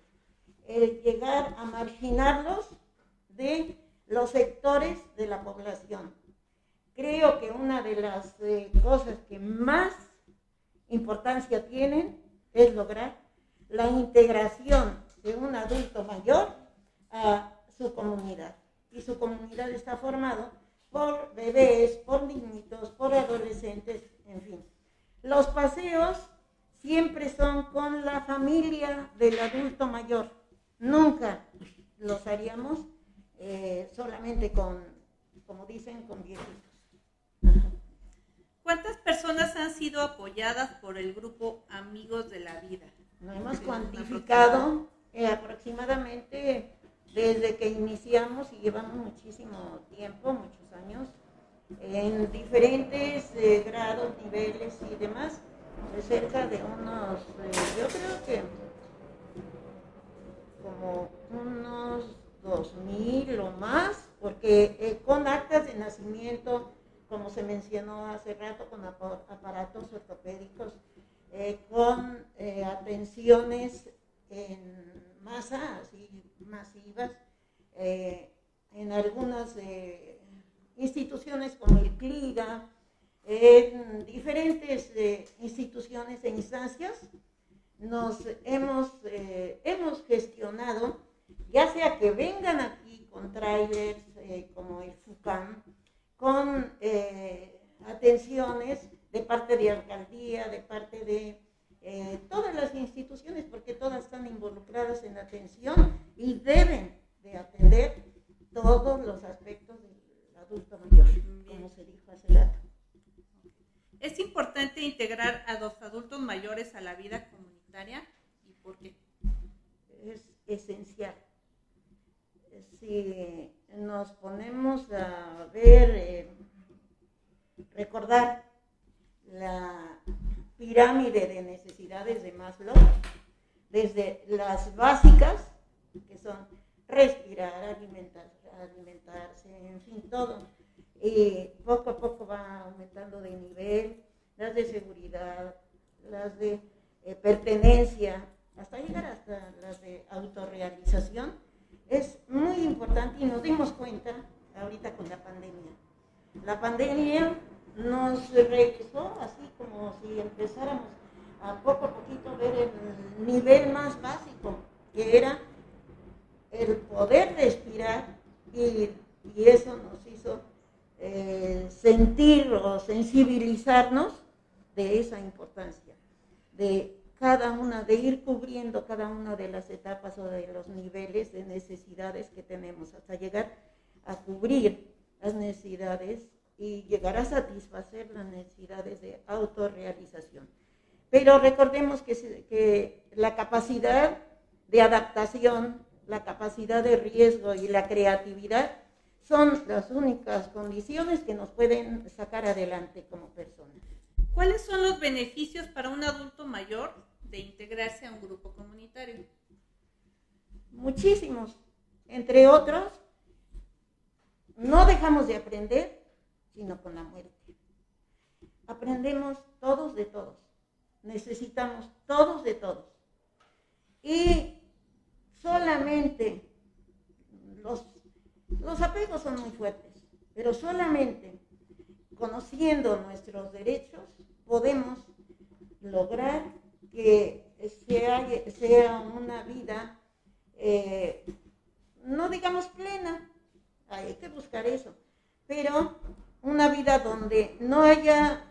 S14: El llegar a marginarlos de los sectores de la población creo que una de las eh, cosas que más importancia tienen es lograr la integración de un adulto mayor a su comunidad. Y su comunidad está formada por bebés, por niñitos, por adolescentes, en fin. Los paseos siempre son con la familia del adulto mayor. Nunca los haríamos eh, solamente con, como dicen, con viejitos.
S11: ¿Cuántas personas han sido apoyadas por el grupo Amigos de la Vida?
S14: No hemos cuantificado eh, aproximadamente desde que iniciamos y llevamos muchísimo tiempo, muchos años, en diferentes eh, grados, niveles y demás, de cerca de unos, eh, yo creo que como unos dos mil o más, porque con actas de nacimiento, como se mencionó hace rato, con aparatos ortopédicos, con atenciones en masa, así masivas, eh, en algunas instituciones como el CLIGA, en diferentes instituciones e instancias, nos hemos, hemos gestionado, ya sea que vengan aquí con trailers como el FUCAM, con eh, atenciones de parte de alcaldía, de parte de eh, todas las instituciones, porque todas están involucradas en atención y deben de atender todos los aspectos del adulto mayor, como se dijo hace rato.
S11: ¿Es importante integrar a los adultos mayores a la vida comunitaria y por qué?
S14: Es esencial. Si nos ponemos a ver, eh, recordar la pirámide de necesidades de Maslow, desde las básicas, que son respirar, alimentarse, en fin, todo. Y poco a poco va aumentando de nivel, las de seguridad, las de eh, pertenencia, hasta llegar hasta las de autorrealización es muy importante y nos dimos cuenta ahorita con la pandemia. La pandemia nos regresó así como si empezáramos a poco a poquito ver el nivel más básico, que era el poder respirar y, eso nos hizo eh, sentir o sensibilizarnos de esa importancia, de cada una, de ir cubriendo cada una de las etapas o de los niveles de necesidades que tenemos hasta llegar a cubrir las necesidades y llegar a satisfacer las necesidades de autorrealización. Pero recordemos que, que la capacidad de adaptación, la capacidad de riesgo y la creatividad son las únicas condiciones que nos pueden sacar adelante como personas.
S11: ¿Cuáles son los beneficios para un adulto mayor de integrarse a un grupo comunitario?
S14: Muchísimos. Entre otros, no dejamos de aprender, sino con la muerte. Aprendemos todos de todos. Necesitamos todos de todos. Y solamente los, los apegos son muy fuertes, pero solamente conociendo nuestros derechos podemos lograr que sea, sea una vida, eh, no digamos plena, hay que buscar eso, pero una vida donde no haya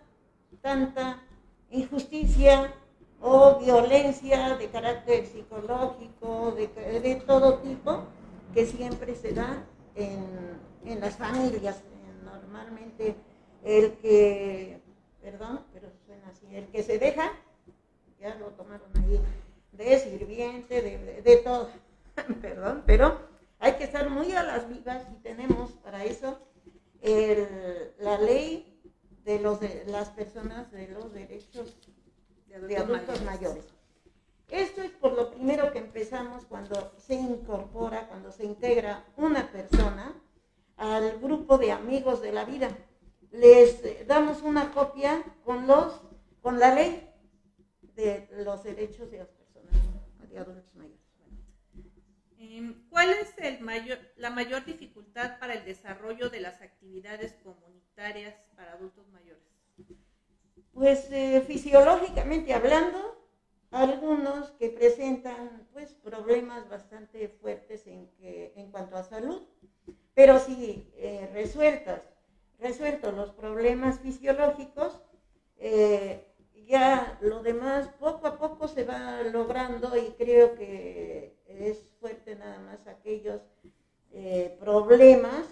S14: tanta injusticia o violencia de carácter psicológico, de, todo tipo, que siempre se da en, en las familias. Normalmente el que, perdón, pero suena así, el que se deja ya lo tomaron ahí, de sirviente, de, todo, [LAUGHS] perdón, pero hay que estar muy a las vivas y tenemos para eso la ley de, los, de las personas de los derechos de adultos, mayores. Esto es por lo primero que empezamos cuando se incorpora, cuando se integra una persona al grupo de amigos de la vida. Les damos una copia con los con la ley de los derechos de las personas, de adultos mayores.
S11: Em, ¿Cuál es la mayor dificultad para el desarrollo de las actividades comunitarias para adultos mayores?
S14: Pues eh, fisiológicamente hablando, algunos que presentan pues problemas bastante fuertes en, que, en cuanto a salud, pero si eh, resueltas, resueltos los problemas fisiológicos, eh, ya lo demás poco a poco se va logrando y creo que es fuerte nada más aquellos eh, problemas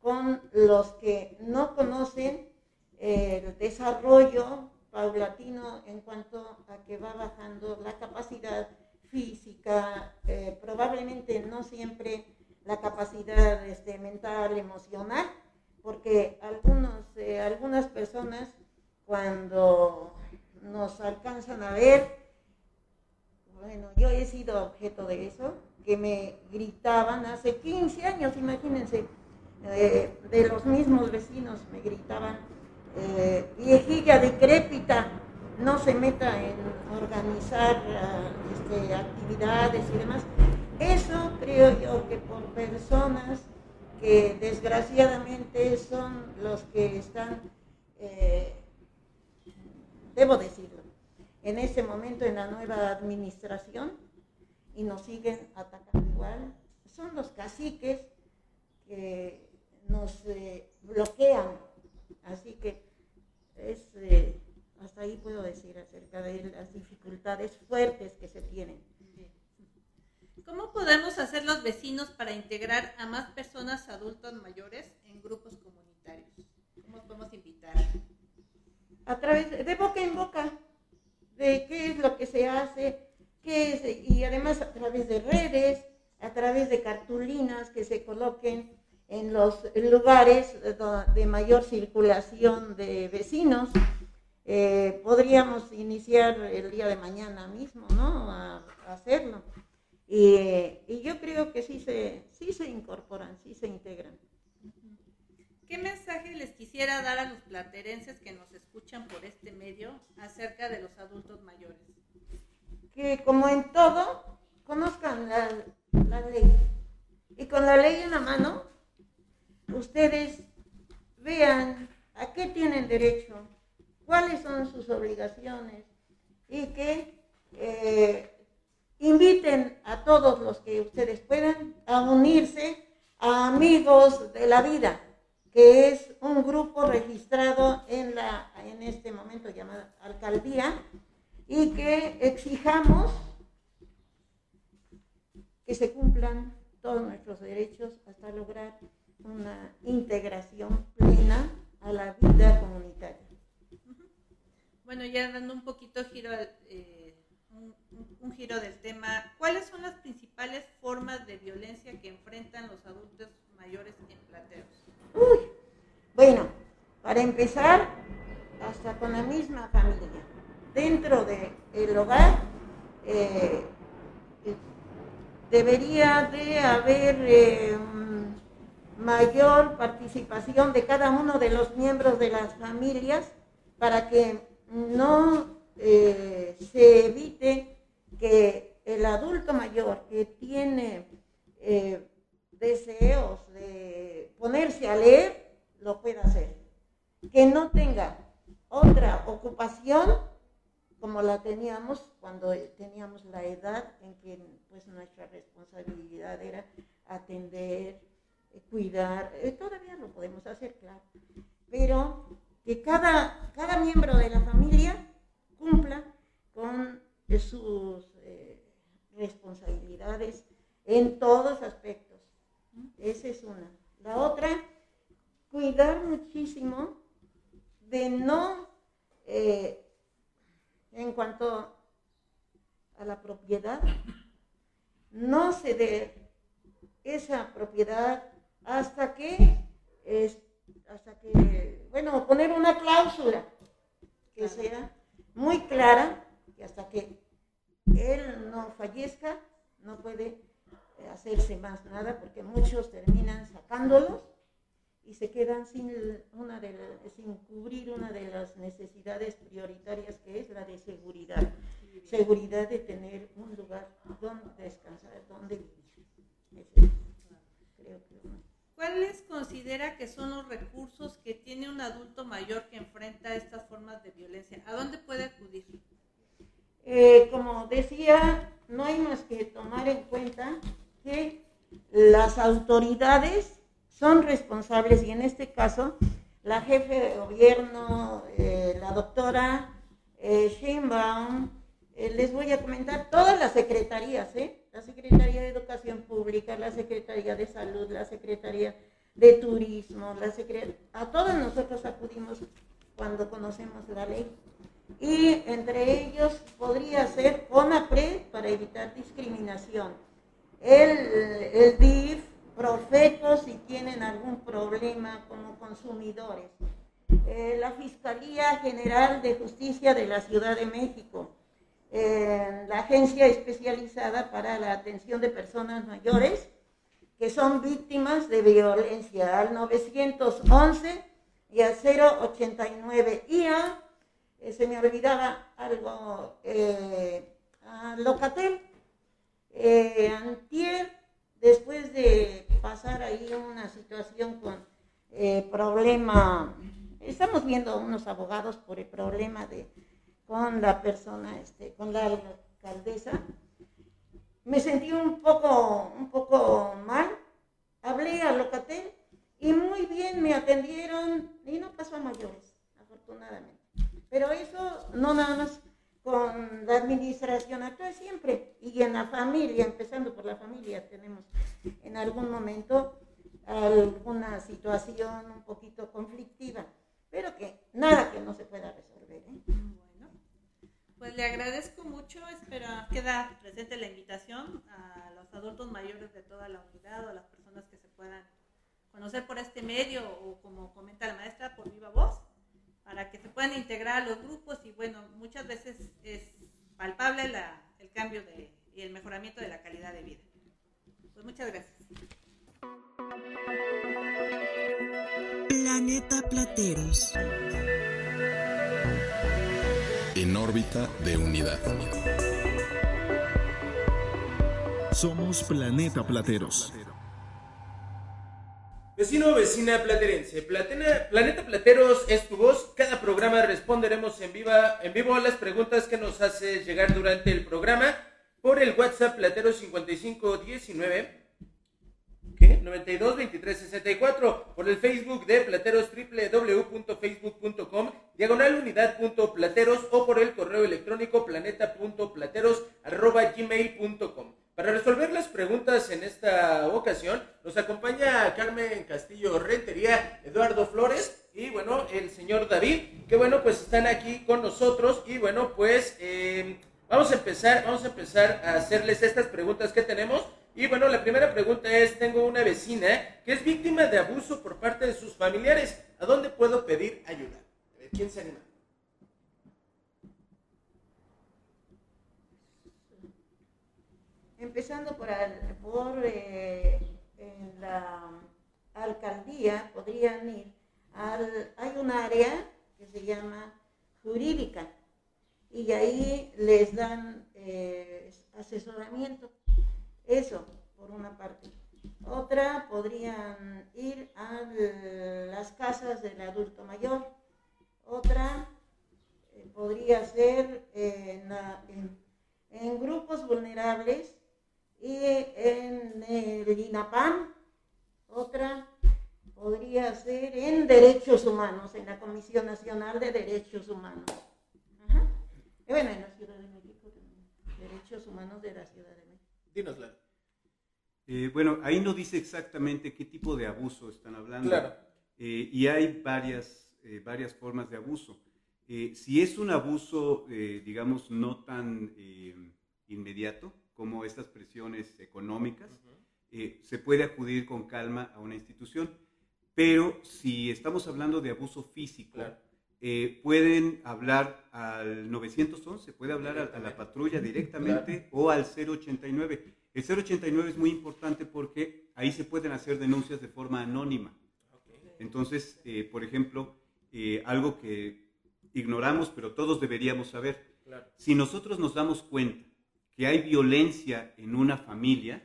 S14: con los que no conocen el desarrollo paulatino en cuanto a que va bajando la capacidad física, eh, probablemente no siempre la capacidad este, mental, emocional, porque algunos, eh, algunas personas cuando nos alcanzan a ver. Bueno, yo he sido objeto de eso, que me gritaban hace 15 años, imagínense, eh, de los mismos vecinos me gritaban, eh, viejilla decrépita, no se meta en organizar este, actividades y demás. Eso creo yo que por personas que desgraciadamente son los que están eh, debo decirlo, en ese momento en la nueva administración y nos siguen atacando igual. Son los caciques que nos eh, bloquean. Así que es, eh, hasta ahí puedo decir acerca de las dificultades fuertes que se tienen.
S11: ¿Cómo podemos hacer los vecinos para integrar a más personas adultas mayores en grupos comunitarios? ¿Cómo podemos invitar?
S14: A través de boca en boca de qué es lo que se hace, qué es, y además a través de redes, a través de cartulinas que se coloquen en los lugares de mayor circulación de vecinos. Eh, podríamos iniciar el día de mañana mismo, ¿no? A, hacerlo. Y, y, yo creo que sí se, sí se incorporan, sí se integran.
S11: ¿Qué mensaje les quisiera dar a los platerenses que nos escuchan por este medio acerca de los adultos mayores?
S14: Que como en todo, conozcan la, ley. Y con la ley en la mano, ustedes vean a qué tienen derecho, cuáles son sus obligaciones y que eh, inviten a todos los que ustedes puedan a unirse a amigos de la vida que es un grupo registrado en, la, en este momento llamada alcaldía, y que exijamos que se cumplan todos nuestros derechos hasta lograr una integración plena a la vida comunitaria.
S11: Bueno, ya dando un poquito giro, eh, un, un, giro del tema, ¿cuáles son las principales formas de violencia que enfrentan los adultos mayores en Plateros?
S14: Bueno, para empezar, hasta con la misma familia. Dentro del hogar eh, debería de haber eh, mayor participación de cada uno de los miembros de las familias para que no eh, se evite que el adulto mayor que tiene deseos de ponerse a leer, lo pueda hacer. Que no tenga otra ocupación como la teníamos cuando teníamos la edad en que pues nuestra responsabilidad era atender, eh, cuidar, eh, todavía lo podemos hacer, claro, pero que cada, cada miembro de la familia cumpla con sus eh, responsabilidades en todos aspectos. Esa es una. La otra, cuidar muchísimo de no, en cuanto a la propiedad, no ceder esa propiedad hasta que, hasta que, bueno, poner una cláusula que sea muy clara y hasta que él no fallezca, no puede hacerse más nada porque muchos terminan sacándolos y se quedan sin, una de sin cubrir una de las necesidades prioritarias que es la de seguridad. Seguridad de tener un lugar donde descansar, donde vivir.
S11: Creo que ¿Cuáles considera que son los recursos que tiene un adulto mayor que enfrenta estas formas de violencia? ¿A dónde puede acudir?
S14: Eh, como decía, no hay más que tomar en cuenta que las autoridades son responsables y en este caso la jefe de gobierno, eh, la doctora eh, Sheinbaum, eh, les voy a comentar todas las secretarías, ¿eh? la Secretaría de Educación Pública, la Secretaría de Salud, la Secretaría de Turismo, la a todos nosotros acudimos cuando conocemos la ley. Y entre ellos podría ser ONAPRE para evitar discriminación, el, el DIF, Profetos si tienen algún problema como consumidores, eh, la Fiscalía General de Justicia de la Ciudad de México, la agencia especializada para la atención de personas mayores que son víctimas de violencia al 911 y al 089. Y a, eh, se me olvidaba algo, eh, a Locatel, eh, Antier, después de pasar ahí una situación con problema, estamos viendo unos abogados por el problema de con la persona, este, con la alcaldesa, me sentí un poco, un poco mal. Hablé a Locatel y muy bien me atendieron y no pasó a mayores, afortunadamente. Pero eso no nada más con la administración actual siempre y en la familia, empezando por la familia, tenemos en algún momento alguna situación un poquito conflictiva, pero que nada que no se pueda resolver. ¿eh?
S11: Pues le agradezco mucho, espero queda presente la invitación a los adultos mayores de toda la unidad o a las personas que se puedan conocer por este medio o como comenta la maestra por viva voz, para que se puedan integrar a los grupos y bueno, muchas veces es palpable la, el cambio de, y el mejoramiento de la calidad de vida. Pues muchas gracias.
S4: Planeta Plateros
S15: en órbita de unidad.
S1: Somos Planeta Plateros.
S7: Vecino, vecina platerense, Planeta Plateros es tu voz. Cada programa responderemos en, viva, en vivo a las preguntas que nos hace llegar durante el programa por el WhatsApp Platero 5519 ¿qué? 92 23 64 por el Facebook de Plateros www.facebook.com diagonal unidad.plateros o por el correo electrónico planeta.plateros arroba gmail.com. Para resolver las preguntas en esta ocasión nos acompaña Carmen Castillo Rentería, Eduardo Flores y bueno, el señor David, que bueno, pues están aquí con nosotros y bueno, pues eh, vamos a empezar, vamos a empezar a hacerles estas preguntas que tenemos. Y bueno, la primera pregunta es, tengo una vecina que es víctima de abuso por parte de sus familiares. ¿A dónde puedo pedir ayuda? ¿Quién se anima?
S14: Empezando por, por eh, la alcaldía, podrían ir al, hay un área que se llama jurídica y ahí les dan eh, asesoramiento. Eso, por una parte. Otra, podrían ir a las casas del adulto mayor. Otra, eh, podría ser en grupos vulnerables y en el INAPAM, otra podría ser en Derechos Humanos, en la Comisión Nacional de Derechos Humanos. Ajá. Y bueno, en la Ciudad de México, Derechos Humanos de la Ciudad de México.
S7: Dínosla.
S9: Eh, bueno, ahí no dice exactamente qué tipo de abuso están hablando. Claro. Eh, y hay varias, eh, varias formas de abuso. si es un abuso, digamos, no tan inmediato, como estas presiones económicas, eh, se puede acudir con calma a una institución. Pero si estamos hablando de abuso físico, eh, pueden hablar al 911, puede hablar a, la patrulla directamente o al 089. El 089 es muy importante porque ahí se pueden hacer denuncias de forma anónima. Entonces, eh, por ejemplo, algo que ignoramos, pero todos deberíamos saber. Si nosotros nos damos cuenta que hay violencia en una familia,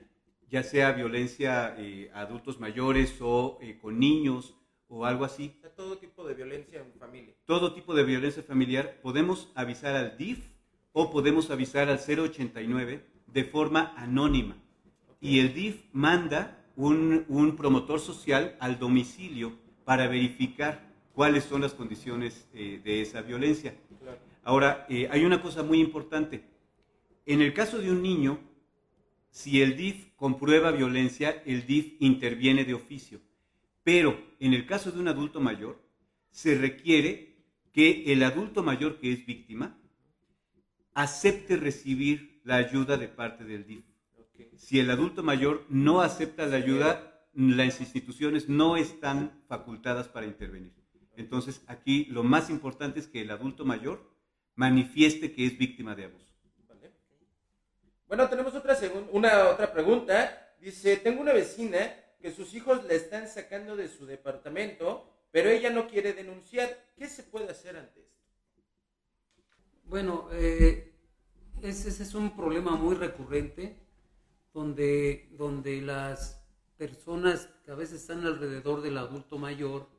S9: ya sea violencia eh, a adultos mayores o eh, con niños o algo así.
S7: todo tipo de violencia en familia.
S9: Todo tipo de violencia familiar. Podemos avisar al DIF o podemos avisar al 089 de forma anónima. Y el DIF manda un, promotor social al domicilio para verificar cuáles son las condiciones eh, de esa violencia. Ahora, hay una cosa muy importante en el caso de un niño, si el DIF comprueba violencia, el DIF interviene de oficio. Pero en el caso de un adulto mayor, se requiere que el adulto mayor que es víctima acepte recibir la ayuda de parte del DIF. Si el adulto mayor no acepta la ayuda, las instituciones no están facultadas para intervenir. Entonces, aquí lo más importante es que el adulto mayor manifieste que es víctima de abuso.
S7: Bueno, tenemos otra, una otra pregunta. Dice, tengo una vecina que sus hijos la están sacando de su departamento, pero ella no quiere denunciar. ¿Qué se puede hacer ante esto?
S16: Bueno, eh, ese, es un problema muy recurrente donde, donde las personas que a veces están alrededor del adulto mayor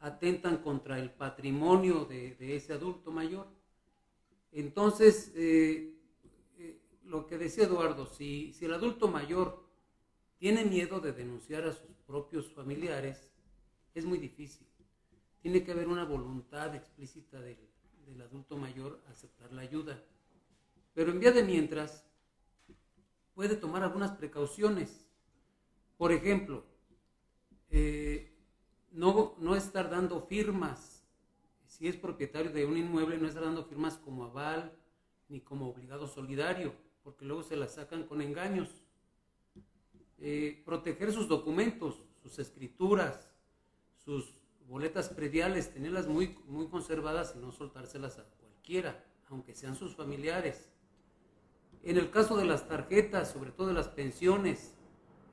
S16: atentan contra el patrimonio de, ese adulto mayor. Entonces, eh, lo que decía Eduardo, si, si el adulto mayor tiene miedo de denunciar a sus propios familiares, es muy difícil. Tiene que haber una voluntad explícita del, adulto mayor a aceptar la ayuda. Pero en vía de mientras, puede tomar algunas precauciones. Por ejemplo, eh, no, no estar dando firmas. Si es propietario de un inmueble, no estar dando firmas como aval ni como obligado solidario porque luego se las sacan con engaños. Eh, proteger sus documentos, sus escrituras, sus boletas prediales, tenerlas muy, muy conservadas y no soltárselas a cualquiera, aunque sean sus familiares. En el caso de las tarjetas, sobre todo de las pensiones,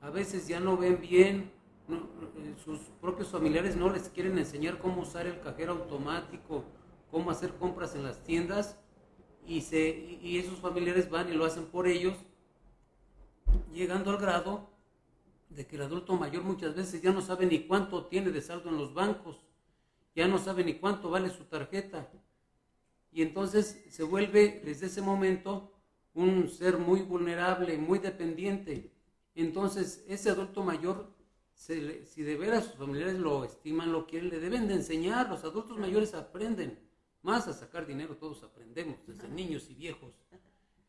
S16: a veces ya no ven bien, eh, sus propios familiares no les quieren enseñar cómo usar el cajero automático, cómo hacer compras en las tiendas y, se, y esos familiares van y lo hacen por ellos, llegando al grado de que el adulto mayor muchas veces ya no sabe ni cuánto tiene de saldo en los bancos, ya no sabe ni cuánto vale su tarjeta. Y entonces se vuelve desde ese momento un ser muy vulnerable, muy dependiente. Entonces ese adulto mayor si de veras sus familiares lo estiman, lo quieren, le deben de enseñar. Los adultos mayores aprenden más a sacar dinero, todos aprendemos, desde niños y viejos.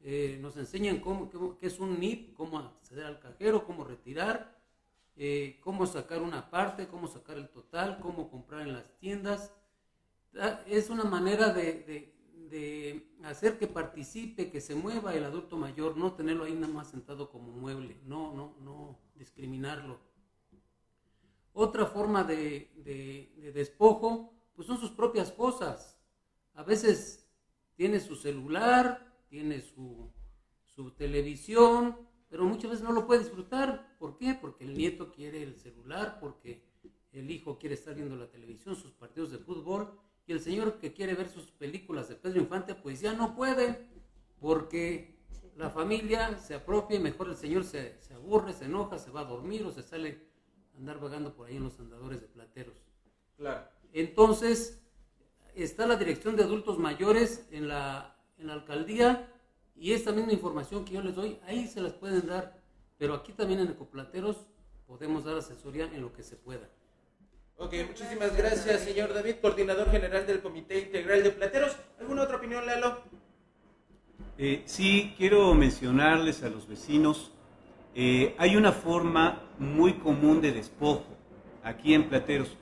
S16: Eh, nos enseñan cómo, qué, es un NIP, cómo acceder al cajero, cómo retirar, eh, cómo sacar una parte, cómo sacar el total, cómo comprar en las tiendas. Ah, es una manera de, de, hacer que participe, que se mueva el adulto mayor, no tenerlo ahí nada más sentado como mueble, no, no, no discriminarlo. Otra forma de, de despojo, pues son sus propias cosas. A veces tiene su celular, tiene su, su televisión, pero muchas veces no lo puede disfrutar. ¿Por qué? Porque el nieto quiere el celular, porque el hijo quiere estar viendo la televisión, sus partidos de fútbol, y el señor que quiere ver sus películas de Pedro Infante, pues ya no puede, porque la familia se apropia y mejor el señor se, se aburre, se enoja, se va a dormir o se sale a andar vagando por ahí en los andadores de plateros.
S7: Claro.
S16: Entonces, está la dirección de adultos mayores en la en la alcaldía y esta misma información que yo les doy, ahí se las pueden dar, pero aquí también en Ecoplateros podemos dar asesoría en lo que se pueda.
S7: Ok, muchísimas gracias, señor David, coordinador general del Comité Integral de Plateros. ¿Alguna otra opinión, Lalo?
S9: Eh, sí, quiero mencionarles a los vecinos, eh, hay una forma muy común de despojo aquí en Plateros.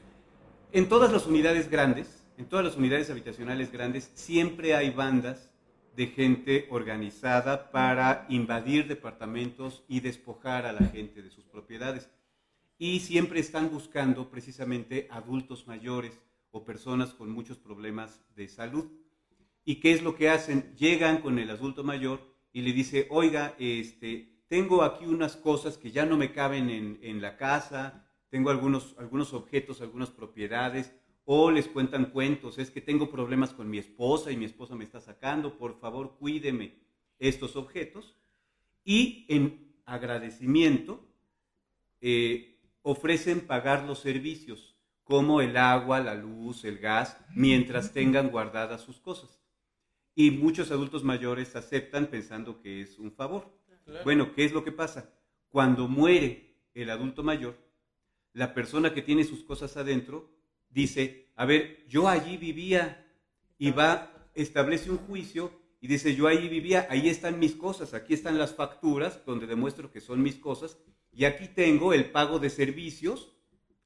S9: En todas las unidades grandes, en todas las unidades habitacionales grandes, siempre hay bandas de gente organizada para invadir departamentos y despojar a la gente de sus propiedades. Y siempre están buscando precisamente adultos mayores o personas con muchos problemas de salud. ¿Y qué es lo que hacen? Llegan con el adulto mayor y le dice, oiga, este, tengo aquí unas cosas que ya no me caben en, en la casa, tengo algunos, algunos objetos, algunas propiedades, o les cuentan cuentos, es que tengo problemas con mi esposa y mi esposa me está sacando, por favor cuídeme estos objetos. Y en agradecimiento eh, ofrecen pagar los servicios, como el agua, la luz, el gas, mientras tengan guardadas sus cosas. Y muchos adultos mayores aceptan pensando que es un favor. Bueno, ¿qué es lo que pasa? Cuando muere el adulto mayor, la persona que tiene sus cosas adentro dice, a ver, yo allí vivía y va, establece un juicio y dice, yo allí vivía, ahí están mis cosas, aquí están las facturas donde demuestro que son mis cosas y aquí tengo el pago de servicios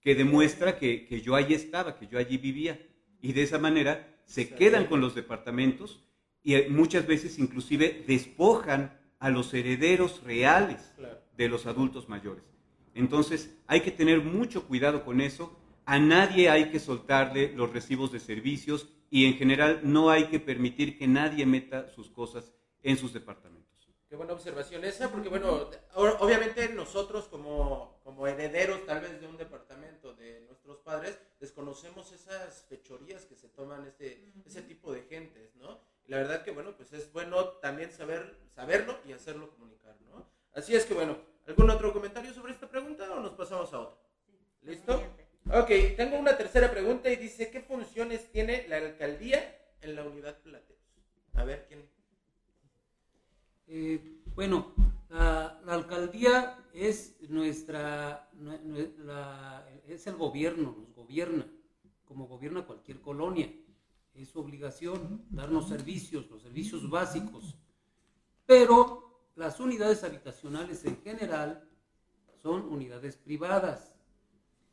S9: que demuestra que, que yo allí estaba, que yo allí vivía. Y de esa manera se quedan con los departamentos y muchas veces inclusive despojan a los herederos reales de los adultos mayores. Entonces hay que tener mucho cuidado con eso a nadie hay que soltarle los recibos de servicios y en general no hay que permitir que nadie meta sus cosas en sus departamentos.
S7: Qué buena observación esa, porque bueno, obviamente nosotros como, como herederos tal vez de un departamento de nuestros padres, desconocemos esas fechorías que se toman ese, ese tipo de gentes, ¿no? Y la verdad que bueno, pues es bueno también saber, saberlo y hacerlo comunicar, ¿no? Así es que bueno, ¿algún otro comentario sobre esta pregunta o nos pasamos a otra? ¿Listo? Ok, tengo una tercera pregunta y dice, ¿qué funciones tiene la alcaldía en la unidad Plateros? A ver, ¿quién?
S16: Eh, bueno, la, alcaldía es nuestra, es el gobierno, nos gobierna, como gobierna cualquier colonia. Es su obligación darnos servicios, los servicios básicos. Pero las unidades habitacionales en general son unidades privadas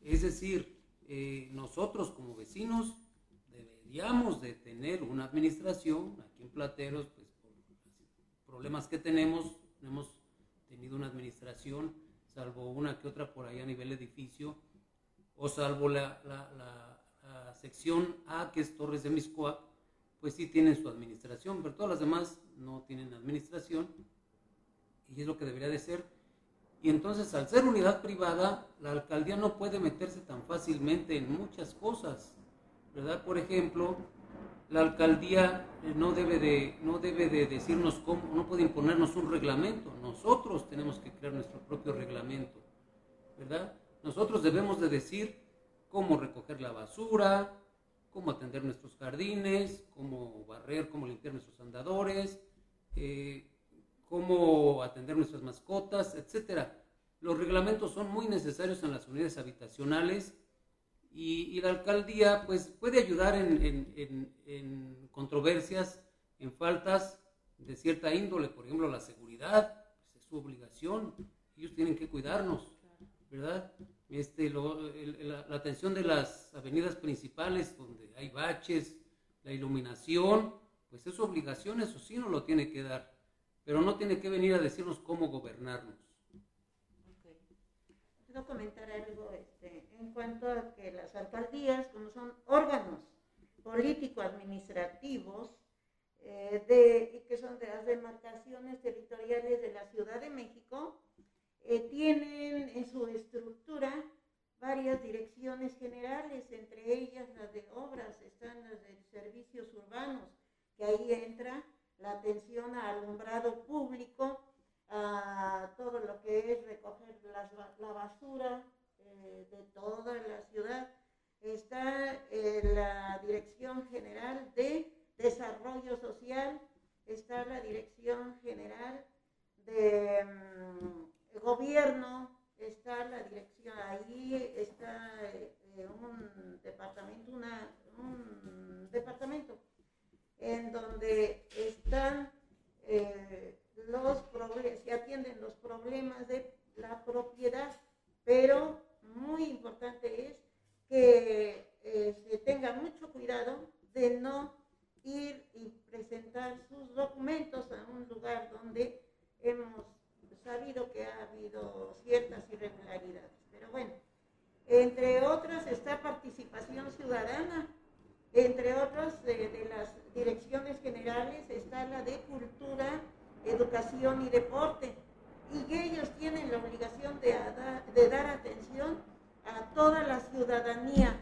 S16: es decir, eh, nosotros como vecinos deberíamos de tener una administración, aquí en Plateros, pues por problemas que tenemos, no hemos tenido una administración, salvo una que otra por ahí a nivel edificio, o salvo la, sección A, que es Torres de Miscoa, pues sí tienen su administración, pero todas las demás no tienen administración, y es lo que debería de ser y entonces, al ser unidad privada, la alcaldía no puede meterse tan fácilmente en muchas cosas, ¿verdad? Por ejemplo, la alcaldía eh, no debe de, no debe de decirnos cómo, no puede imponernos un reglamento. Nosotros tenemos que crear nuestro propio reglamento, ¿verdad? Nosotros debemos de decir cómo recoger la basura, cómo atender nuestros jardines, cómo barrer, cómo limpiar nuestros andadores, eh, cómo atender nuestras mascotas, etcétera. los reglamentos son muy necesarios en las unidades habitacionales y, la alcaldía pues puede ayudar en, controversias, en faltas de cierta índole, por ejemplo la seguridad, pues, es su obligación, ellos tienen que cuidarnos, ¿verdad? Este, la, atención de las avenidas principales donde hay baches, la iluminación, pues es su obligación, eso sí nos lo tiene que dar, pero no tiene que venir a decirnos cómo gobernarnos.
S14: Quiero comentar algo este, en cuanto a que las alcaldías, como son órganos político-administrativos, eh, de, que son de las demarcaciones territoriales de la Ciudad de México, eh, tienen en su estructura varias direcciones generales, entre ellas las de obras, están las de servicios urbanos, que ahí entra la atención a alumbrado público, a todo lo que es recoger la basura eh, de toda la ciudad. Está la Dirección General de Desarrollo Social, está la Dirección General de mm, Gobierno, está la dirección, ahí está eh, un departamento, una, un departamento en donde están eh, los problemas, se atienden los problemas de la propiedad, pero muy importante es que eh, se tenga mucho cuidado de no ir y presentar sus documentos a un lugar donde hemos sabido que ha habido ciertas irregularidades. Pero bueno, entre otras está participación ciudadana, entre otras de, las direcciones generales está la de cultura, educación y deporte. Y ellos tienen la obligación de, dar atención a toda la ciudadanía,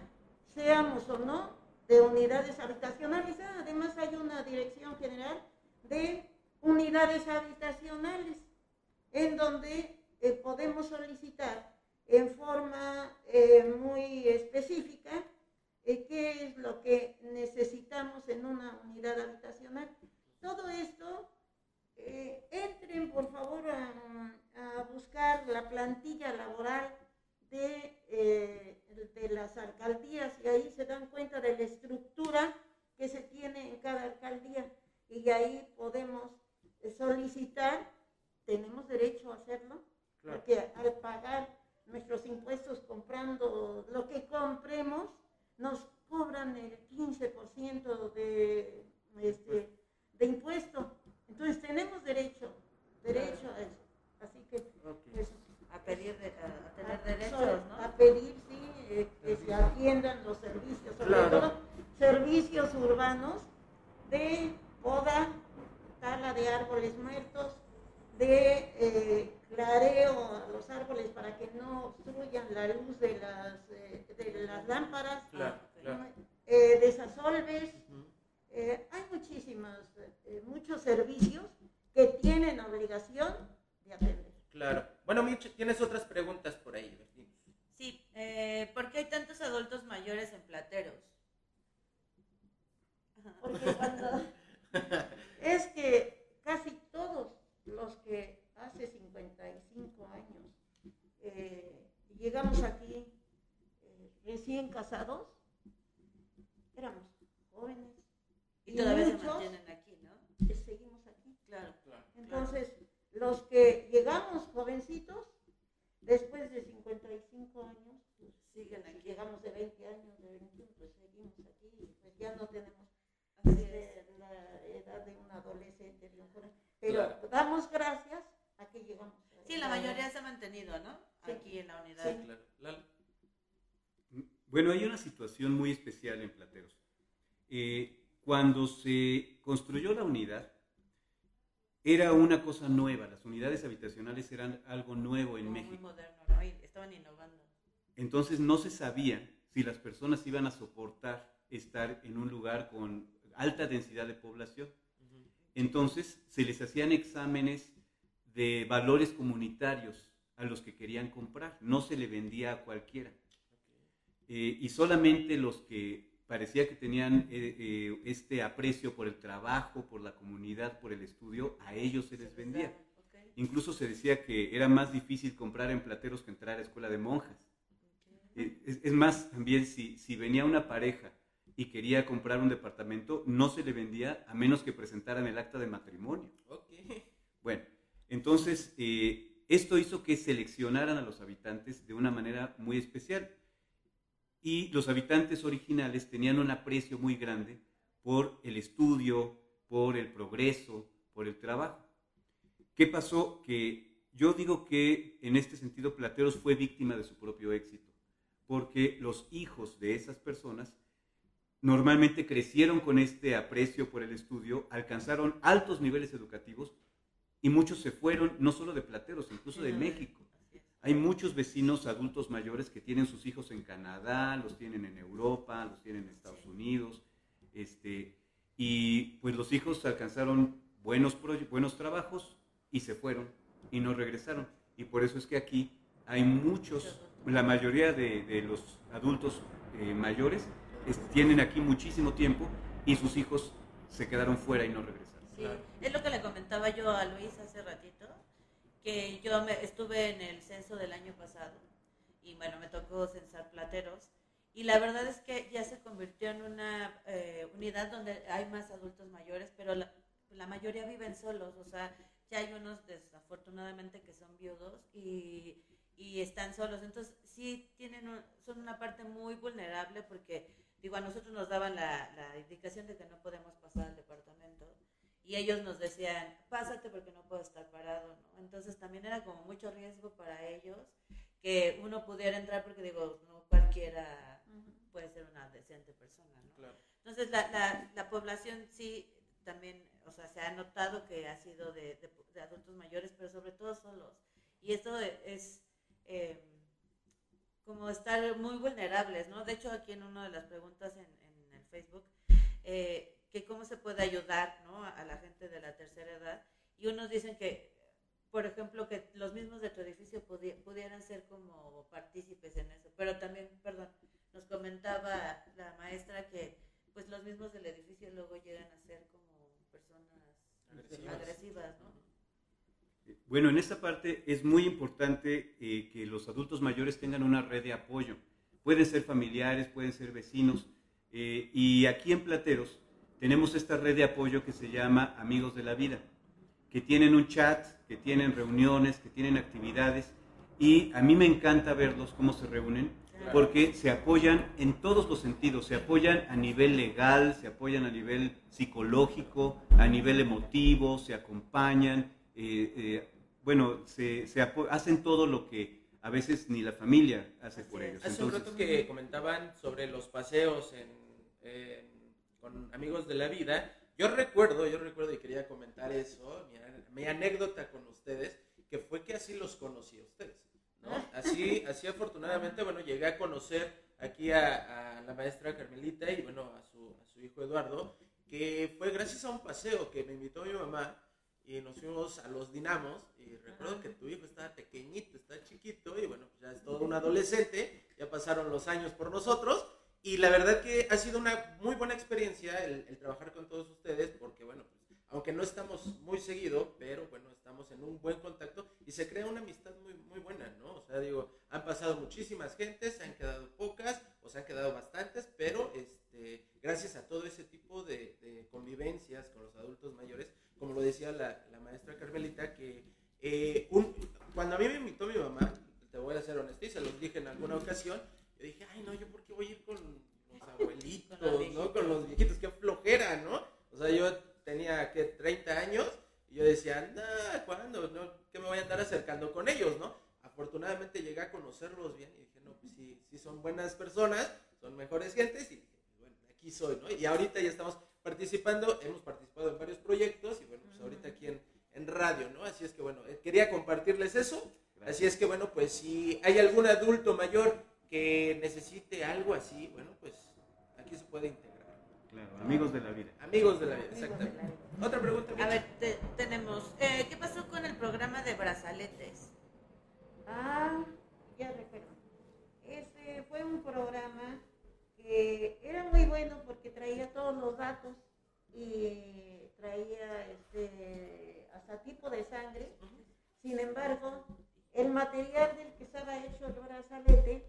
S14: seamos o no de unidades habitacionales. Además hay una dirección general de unidades habitacionales en donde eh, podemos solicitar en forma eh, muy específica eh, qué es lo que necesitamos en una unidad habitacional. Todo esto, entren por favor a, buscar la plantilla laboral de, de las alcaldías y ahí se dan cuenta de la estructura que se tiene en cada alcaldía y ahí cuando
S6: se
S9: construyó la unidad, era una cosa nueva. Las unidades habitacionales eran algo nuevo en México. Muy
S6: moderno, ¿no? estaban innovando.
S9: Entonces no se sabía si las personas iban a soportar estar en un lugar con alta densidad de población. Entonces se les hacían exámenes de valores comunitarios a los que querían comprar, no se le vendía a cualquiera. Eh, y solamente los que parecía que tenían eh, eh, este aprecio por el trabajo, por la comunidad, por el estudio, a ellos se les vendía. Incluso se decía que era más difícil comprar en plateros que entrar a escuela de monjas. Eh, Es, es más, también si, si venía una pareja y quería comprar un departamento, no se le vendía a menos que presentaran el acta de matrimonio. Bueno, entonces eh, esto hizo que seleccionaran a los habitantes de una manera muy especial. Y los habitantes originales tenían un aprecio muy grande por el estudio, por el progreso, por el trabajo. ¿Qué pasó? Que yo digo que en este sentido Plateros fue víctima de su propio éxito, porque los hijos de esas personas normalmente crecieron con este aprecio por el estudio, alcanzaron altos niveles educativos y muchos se fueron no solo de Plateros, incluso de México. Hay muchos vecinos adultos mayores que tienen sus hijos en Canadá, los tienen en Europa, los tienen en Estados Unidos, este, y pues los hijos alcanzaron buenos, buenos trabajos y se fueron y no regresaron. Y por eso es que aquí hay muchos, la mayoría de, de los adultos eh, mayores es- tienen aquí muchísimo tiempo y sus hijos se quedaron fuera y no regresaron.
S6: Sí, es lo que le comentaba yo a Luis hace ratito, que yo me, estuve en el censo del año pasado y bueno, me tocó censar plateros y la verdad es que ya se convirtió en una eh, unidad donde hay más adultos mayores, pero la, la mayoría viven solos, o sea, ya hay unos desafortunadamente que son viudos y, y están solos, entonces sí tienen un- son una parte muy vulnerable porque digo, a nosotros nos daban la, la indicación de que no podemos pasar al departamento y ellos nos decían, pásate porque no puedo estar parado, ¿no? Entonces también era como mucho riesgo para ellos que uno pudiera entrar porque digo, no cualquiera puede ser una decente persona, ¿no? Entonces la, la, la población sí también, o sea, se ha notado que ha sido de, de- de adultos mayores, pero sobre todo solos. Y esto es eh, como estar muy vulnerables, ¿no? De hecho, aquí en una de las preguntas en, en el Facebook, eh, que cómo se puede ayudar, ¿no? A, la gente de la tercera edad. Y unos dicen que, por ejemplo, que los mismos de tu edificio pudi- pudieran ser como partícipes en eso. Pero también, perdón, nos comentaba la maestra que pues los mismos del edificio luego llegan a ser como personas
S9: Agresivas.
S6: agresivas, ¿no?
S9: Bueno, en esta parte es muy importante eh, que los adultos mayores tengan una red de apoyo. Pueden ser familiares, pueden ser vecinos. eh, y aquí en Plateros tenemos esta red de apoyo que se llama Amigos de la Vida, que tienen un chat, que tienen reuniones, que tienen actividades. Y a mí me encanta verlos cómo se reúnen, porque se apoyan en todos los sentidos. Se apoyan a nivel legal, se apoyan a nivel psicológico, a nivel emotivo, se acompañan. eh, eh, bueno, se, se hacen todo lo que a veces ni la familia hace por ellos.
S7: Hace un
S9: Entonces,
S7: rato que comentaban sobre los paseos en, en- con amigos de la vida. Yo recuerdo, yo recuerdo y quería comentar eso, mi, mi anécdota con ustedes, que fue que así los conocí a ustedes. ¿no? Así, así afortunadamente, bueno, llegué a conocer aquí a, a la maestra Carmelita y bueno, a su, a su hijo Eduardo, que fue gracias a un paseo que me invitó mi mamá y nos fuimos a los dinamos y recuerdo que tu hijo estaba pequeñito, está chiquito y bueno, pues ya es todo un adolescente, ya pasaron los años por nosotros y la verdad que ha sido una muy buena experiencia el, el trabajar con todos ustedes porque bueno, pues, aunque no estamos muy seguido, pero bueno, estamos en un buen contacto y se crea una amistad muy, muy buena, ¿no? O sea, digo, han pasado muchísimas gentes, se han quedado pocas o se han quedado bastantes, pero este, gracias a todo ese tipo de, convivencias con los adultos mayores, como lo decía la, la maestra Carmelita, que eh, un- cuando a mí me invitó mi mamá, te voy a ser honesto y se los dije en alguna ocasión, yo dije, ay no, yo por qué voy a ir con los abuelitos,
S6: Con los
S7: ¿no? [LAUGHS] Con los viejitos, qué flojera, ¿no? O sea, yo tenía, que 30 años y yo decía, anda, ¿cuándo? No, ¿Qué me voy a andar acercando con ellos, no? Afortunadamente llegué a conocerlos bien y dije, no, pues sí, sí son buenas personas, son mejores gentes y dije, bueno, aquí soy, ¿no? Y ahorita ya estamos participando, hemos participado en varios proyectos y bueno, pues ahorita aquí en, en radio, ¿no? Así es que bueno, eh, quería compartirles eso. Así es que bueno, pues si hay algún adulto mayor que necesite algo así, bueno, pues aquí se puede integrar.
S9: Claro, amigos de la vida.
S7: Amigos de la vida, exactamente. Otra pregunta.
S6: A ver, te- tenemos, eh, ¿qué pasó con el programa de brazaletes?
S14: Ah, ya recuerdo. Ese fue un programa que era muy bueno porque traía todos los datos y traía este, hasta tipo de sangre Sin embargo, el material del que estaba hecho el brazalete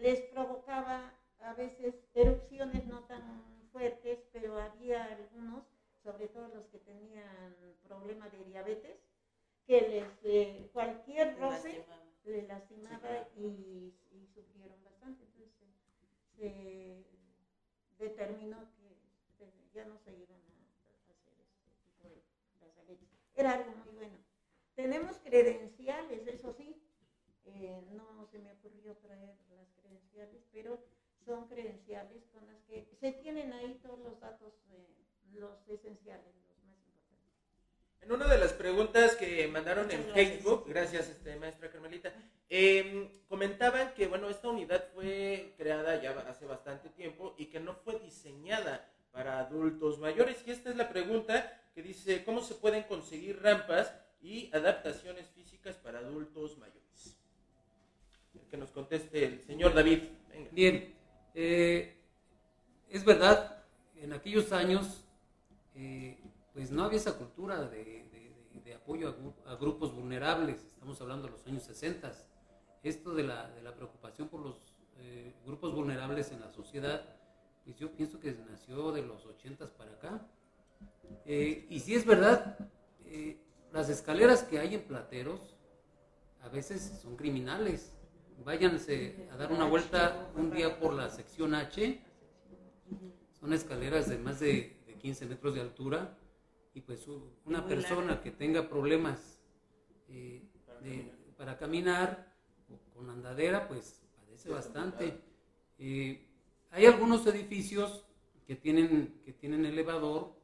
S14: les provocaba a veces erupciones no tan fuertes, pero había algunos, sobre todo los que tenían problemas de diabetes, que les eh, cualquier roce le lastimaba y, y, sufrieron bastante. Entonces se determinó que ya no se iban a hacer este tipo de brazaletes. Era algo muy bueno. Tenemos credenciales, eso sí, eh, no se me ocurrió traer las credenciales, pero son credenciales con las que se tienen ahí todos los datos, eh, los esenciales, los más importantes.
S7: En una de las preguntas que mandaron en Facebook, gracias este, maestra Carmelita, eh, comentaban que bueno, esta unidad fue creada ya hace bastante tiempo y que no fue diseñada para adultos mayores. Y esta es la pregunta que dice, ¿cómo se pueden conseguir rampas y adaptaciones físicas para adultos mayores? Que nos conteste el señor David.
S16: Bien, eh, es verdad, en aquellos años, eh, pues no había esa cultura de, apoyo a, grupos vulnerables, estamos hablando de los años 60. Esto de la, preocupación por los eh, grupos vulnerables en la sociedad, pues yo pienso que nació de los 80 para acá. y si es verdad, las escaleras que hay en Plateros a veces son criminales váyanse a dar una vuelta un día por la sección H. Son escaleras de más de, 15 metros de altura y pues una persona que tenga problemas eh, para caminar o con andadera pues padece bastante. Eh, hay algunos edificios que tienen, que tienen elevador,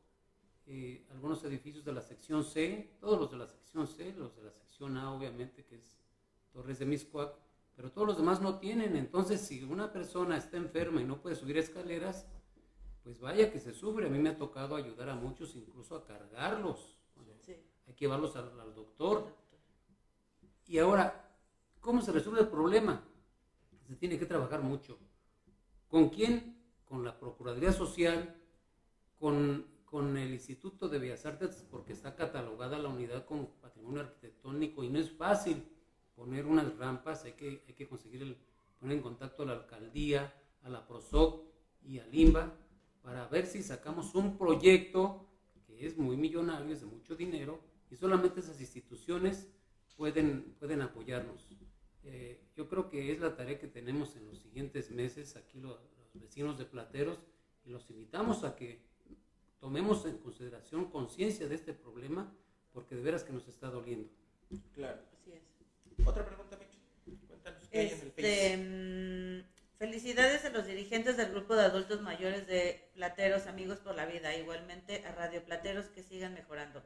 S16: eh, algunos edificios de la sección C, todos los de la sección C, los de la sección A obviamente que es Torres de Miscuac, pero todos los demás no tienen. Entonces, si una persona está enferma y no puede subir escaleras, pues vaya que se sufre. A mí me ha tocado ayudar a muchos incluso a cargarlos. Hay que llevarlos al, doctor. Y ahora, ¿cómo se resuelve el problema? Se tiene que trabajar mucho. ¿Con quién? Con la Procuraduría Social, con, con el Instituto de Bellas Artes, porque está catalogada la unidad como patrimonio arquitectónico y no es fácil poner unas rampas, hay que, hay que conseguir el, poner en contacto a la alcaldía, a la PROSOC y a Limba para ver si sacamos un proyecto que es muy millonario, es de mucho dinero, y solamente esas instituciones pueden, pueden apoyarnos. Eh, yo creo que es la tarea que tenemos en los siguientes meses aquí los, vecinos de Plateros y los invitamos a que tomemos en consideración conciencia de este problema porque de veras que nos está doliendo.
S7: Claro. Otra pregunta, Cuéntanos qué hay en el
S6: este, mm, Felicidades a los dirigentes del grupo de adultos mayores de Plateros, Amigos por la Vida. Igualmente a Radio Plateros que sigan mejorando.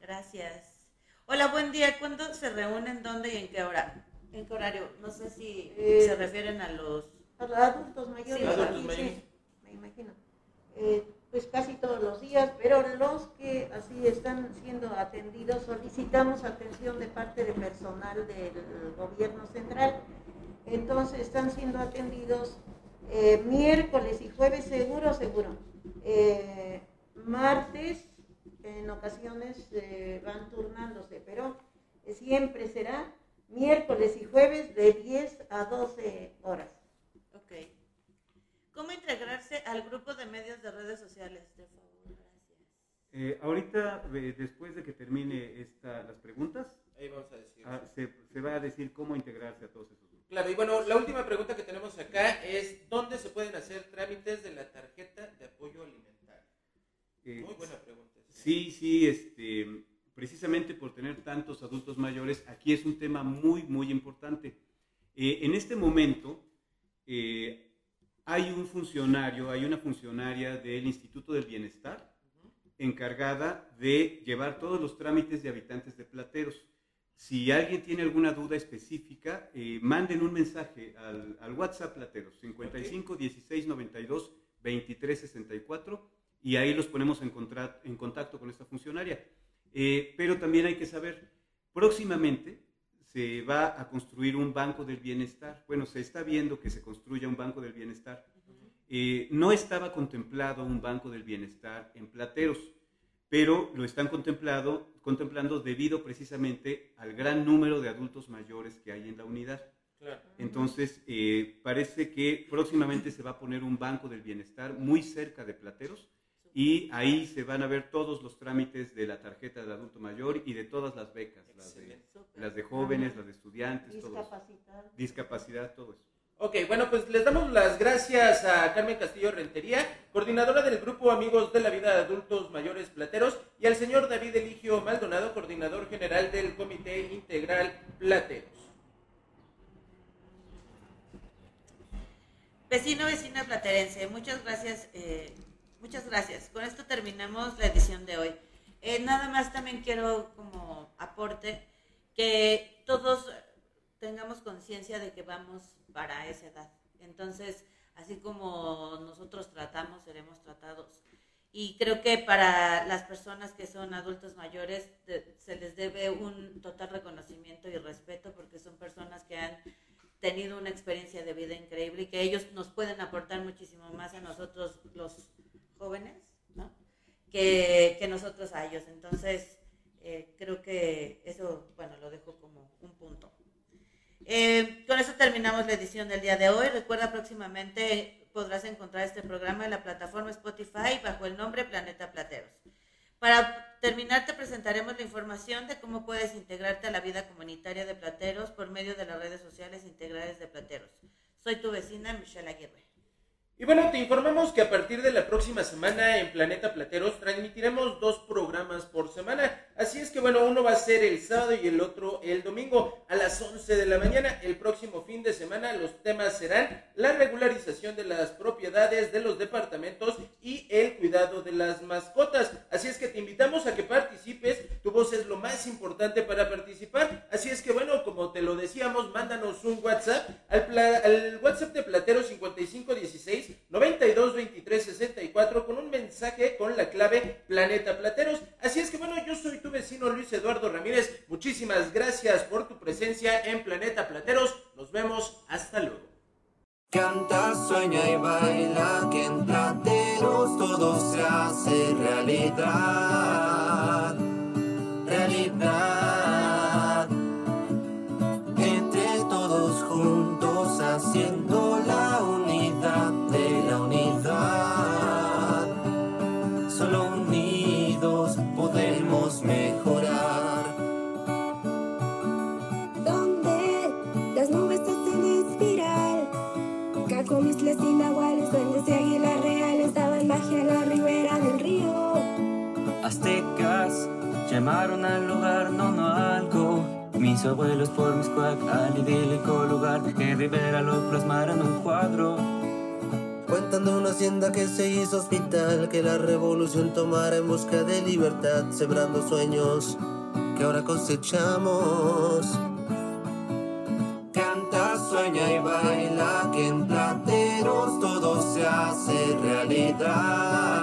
S6: Gracias. Hola, buen día. ¿Cuándo se reúnen? ¿Dónde y en qué hora? ¿En qué horario? No sé si eh, se refieren a los...
S14: A los adultos mayores. Sí, adultos mayores. Sí, me imagino. Eh, pues casi todos los días, pero los que así están siendo atendidos, solicitamos atención de parte del personal del gobierno central. Entonces están siendo atendidos eh, miércoles y jueves seguro, seguro. Eh, martes en ocasiones eh, van turnándose, pero siempre será miércoles y jueves de 10 a 12 horas.
S6: ¿Cómo integrarse al grupo de medios de redes sociales? De favor, gracias.
S9: Eh, ahorita, después de que termine esta, las preguntas,
S7: Ahí vamos a decir.
S9: Ah, se, se, va a decir cómo integrarse a todos esos grupos.
S7: Claro, y bueno, la última pregunta que tenemos acá es, ¿dónde se pueden hacer trámites de la tarjeta de apoyo alimentario? Eh, Muy buena pregunta.
S9: Sí, sí, este, precisamente por tener tantos adultos mayores, aquí es un tema muy, muy importante. Eh, en este momento, eh, hay un funcionario, hay una funcionaria del Instituto del Bienestar encargada de llevar todos los trámites de habitantes de Plateros. Si alguien tiene alguna duda específica, eh, manden un mensaje al, WhatsApp Plateros, 55 16 92 23 64, y ahí los ponemos en, en contacto con esta funcionaria. Eh, pero también hay que saber, próximamente se va a construir un banco del bienestar. Bueno, se está viendo que se construya un banco del bienestar. Eh, no estaba contemplado un banco del bienestar en Plateros, pero lo están contemplado, contemplando debido precisamente al gran número de adultos mayores que hay en la unidad. Entonces, eh, parece que próximamente se va a poner un banco del bienestar muy cerca de Plateros y ahí se van a ver todos los trámites de la tarjeta de adulto mayor y de todas las becas, las de, las de, jóvenes, las de estudiantes, discapacidad, discapacidad, todo eso.
S7: Ok, bueno, pues les damos las gracias a Carmen Castillo Rentería, coordinadora del Grupo Amigos de la Vida de Adultos Mayores Plateros, y al señor David Eligio Maldonado, coordinador general del Comité Integral Plateros.
S6: Vecino, vecina platerense, muchas gracias, eh, muchas gracias. Con esto terminamos la edición de hoy. Eh, nada más también quiero como aporte que todos tengamos conciencia de que vamos para esa edad. Entonces, así como nosotros tratamos, seremos tratados. Y creo que para las personas que son adultos mayores se les debe un total reconocimiento y respeto porque son personas que han tenido una experiencia de vida increíble y que ellos nos pueden aportar muchísimo más a nosotros los jóvenes, ¿no? Que, que nosotros a ellos. Entonces, eh, creo que eso, bueno, lo dejo como un punto. Eh, con eso terminamos la edición del día de hoy. Recuerda próximamente podrás encontrar este programa en la plataforma Spotify bajo el nombre Planeta Plateros. Para terminar te presentaremos la información de cómo puedes integrarte a la vida comunitaria de Plateros por medio de las redes sociales integrales de Plateros. Soy tu vecina Michelle Aguirre.
S7: Y bueno, te informamos que a partir de la próxima semana en Planeta Plateros transmitiremos dos programas por semana. Así es que bueno, uno va a ser el sábado y el otro el domingo a las 11 de la mañana. El próximo fin de semana los temas serán la regularización de las propiedades de los departamentos y el cuidado de las mascotas. Así es que te invitamos a que participes. Tu voz es lo más importante para participar. Así es que bueno, como te lo decíamos, mándanos un WhatsApp al, al WhatsApp de Platero 5516 92 23 64 con un mensaje con la clave Planeta Plateros. Así es que bueno, yo soy tu vecino Luis Eduardo Ramírez. Muchísimas gracias por tu presencia en Planeta Plateros. Nos vemos hasta luego.
S17: Canta, sueña y baila, que en Plateros todo se hace realidad. Realidad.
S18: Llamaron al lugar no no algo. Mis abuelos por mis cuac al idílico lugar que Rivera lo plasmaron en un cuadro.
S17: Cuentan de una hacienda que se hizo hospital, que la revolución tomara en busca de libertad, sembrando sueños que ahora cosechamos. Canta, sueña y baila, que en plateros todo se hace realidad.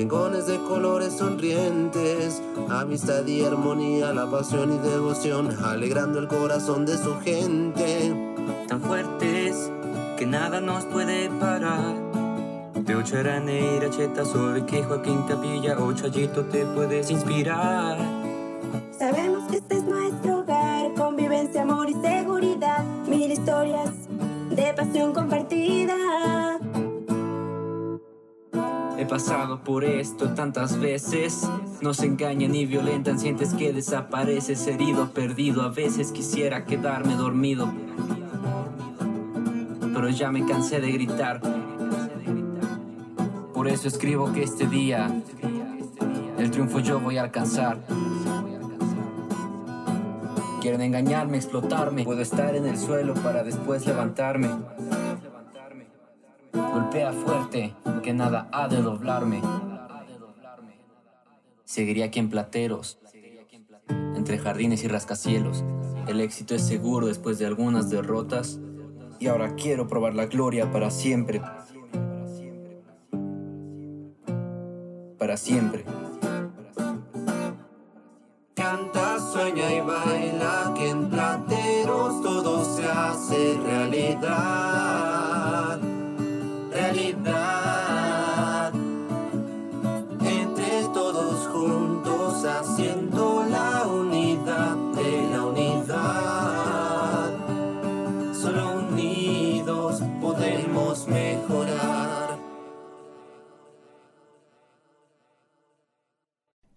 S17: Rincones de colores sonrientes, amistad y armonía, la pasión y devoción, alegrando el corazón de su gente.
S18: Tan fuertes que nada nos puede parar. De Ocharaneira, Cheta, que Joaquín Capilla o Chayito te puedes inspirar.
S19: Sabemos que este es nuestro hogar, convivencia, amor y seguridad, mil historias de pasión compartida.
S18: He pasado por esto tantas veces. Nos engañan y violentan, sientes que desapareces herido, perdido. A veces quisiera quedarme dormido. Pero ya me cansé de gritar. Por eso escribo que este día el triunfo yo voy a alcanzar. Quieren engañarme, explotarme. Puedo estar en el suelo para después levantarme. Golpea fuerte, que nada ha de doblarme. Seguiría aquí en Plateros, entre jardines y rascacielos. El éxito es seguro después de algunas derrotas. y ahora quiero probar la gloria para siempre. Para siempre.
S17: Canta, sueña y baila, que en plateros todo se hace realidad.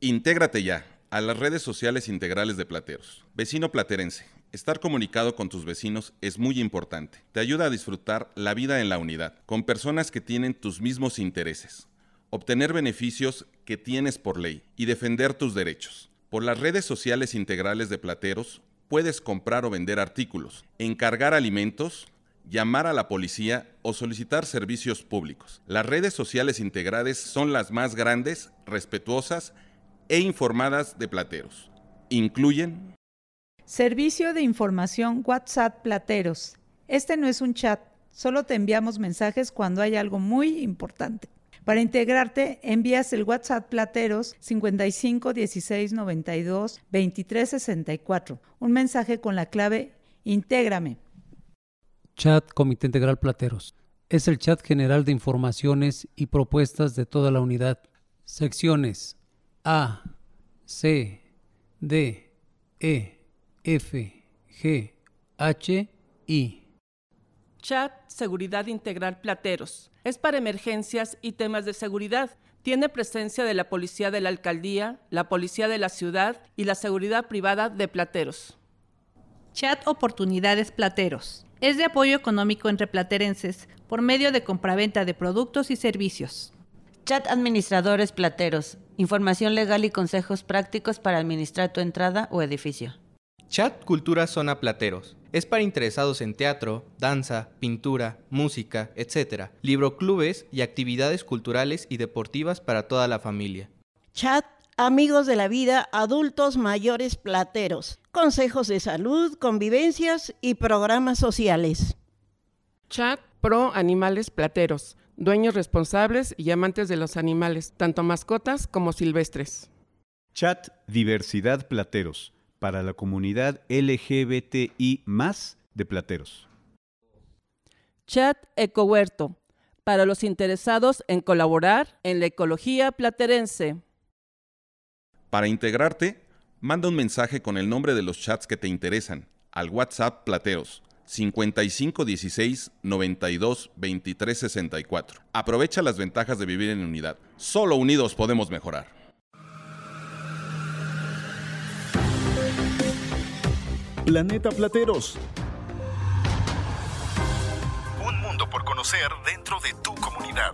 S10: Intégrate ya a las redes sociales integrales de Plateros. Vecino platerense. Estar comunicado con tus vecinos es muy importante. Te ayuda a disfrutar la vida en la unidad, con personas que tienen tus mismos intereses, obtener beneficios que tienes por ley y defender tus derechos. Por las redes sociales integrales de Plateros puedes comprar o vender artículos, encargar alimentos, llamar a la policía o solicitar servicios públicos. Las redes sociales integrales son las más grandes, respetuosas e informadas de Plateros. Incluyen
S3: Servicio de información WhatsApp Plateros. Este no es un chat, solo te enviamos mensajes cuando hay algo muy importante. Para integrarte, envías el WhatsApp Plateros 55 16 92 23 64. Un mensaje con la clave Intégrame.
S16: Chat Comité Integral Plateros. Es el chat general de informaciones y propuestas de toda la unidad. Secciones A, C, D, E, F, G, H, I.
S12: Chat Seguridad Integral Plateros. Es para emergencias y temas de seguridad. Tiene presencia de la Policía de la Alcaldía, la Policía de la Ciudad y la Seguridad Privada de Plateros.
S2: Chat Oportunidades Plateros. Es de apoyo económico entre platerenses por medio de compraventa de productos y servicios.
S6: Chat Administradores Plateros. Información legal y consejos prácticos para administrar tu entrada o edificio.
S20: Chat Cultura Zona Plateros. Es para interesados en teatro, danza, pintura, música, etc. Libroclubes y actividades culturales y deportivas para toda la familia.
S21: Chat Amigos de la Vida Adultos Mayores Plateros. Consejos de salud, convivencias y programas sociales.
S22: Chat Pro Animales Plateros. Dueños responsables y amantes de los animales, tanto mascotas como silvestres.
S9: Chat Diversidad Plateros para la comunidad LGBTI de Plateros.
S12: Chat Ecohuerto para los interesados en colaborar en la ecología platerense.
S10: Para integrarte, manda un mensaje con el nombre de los chats que te interesan al WhatsApp Plateros 5516 92 23 64. Aprovecha las ventajas de vivir en unidad. Solo unidos podemos mejorar.
S1: Planeta Plateros.
S23: Un mundo por conocer dentro de tu comunidad.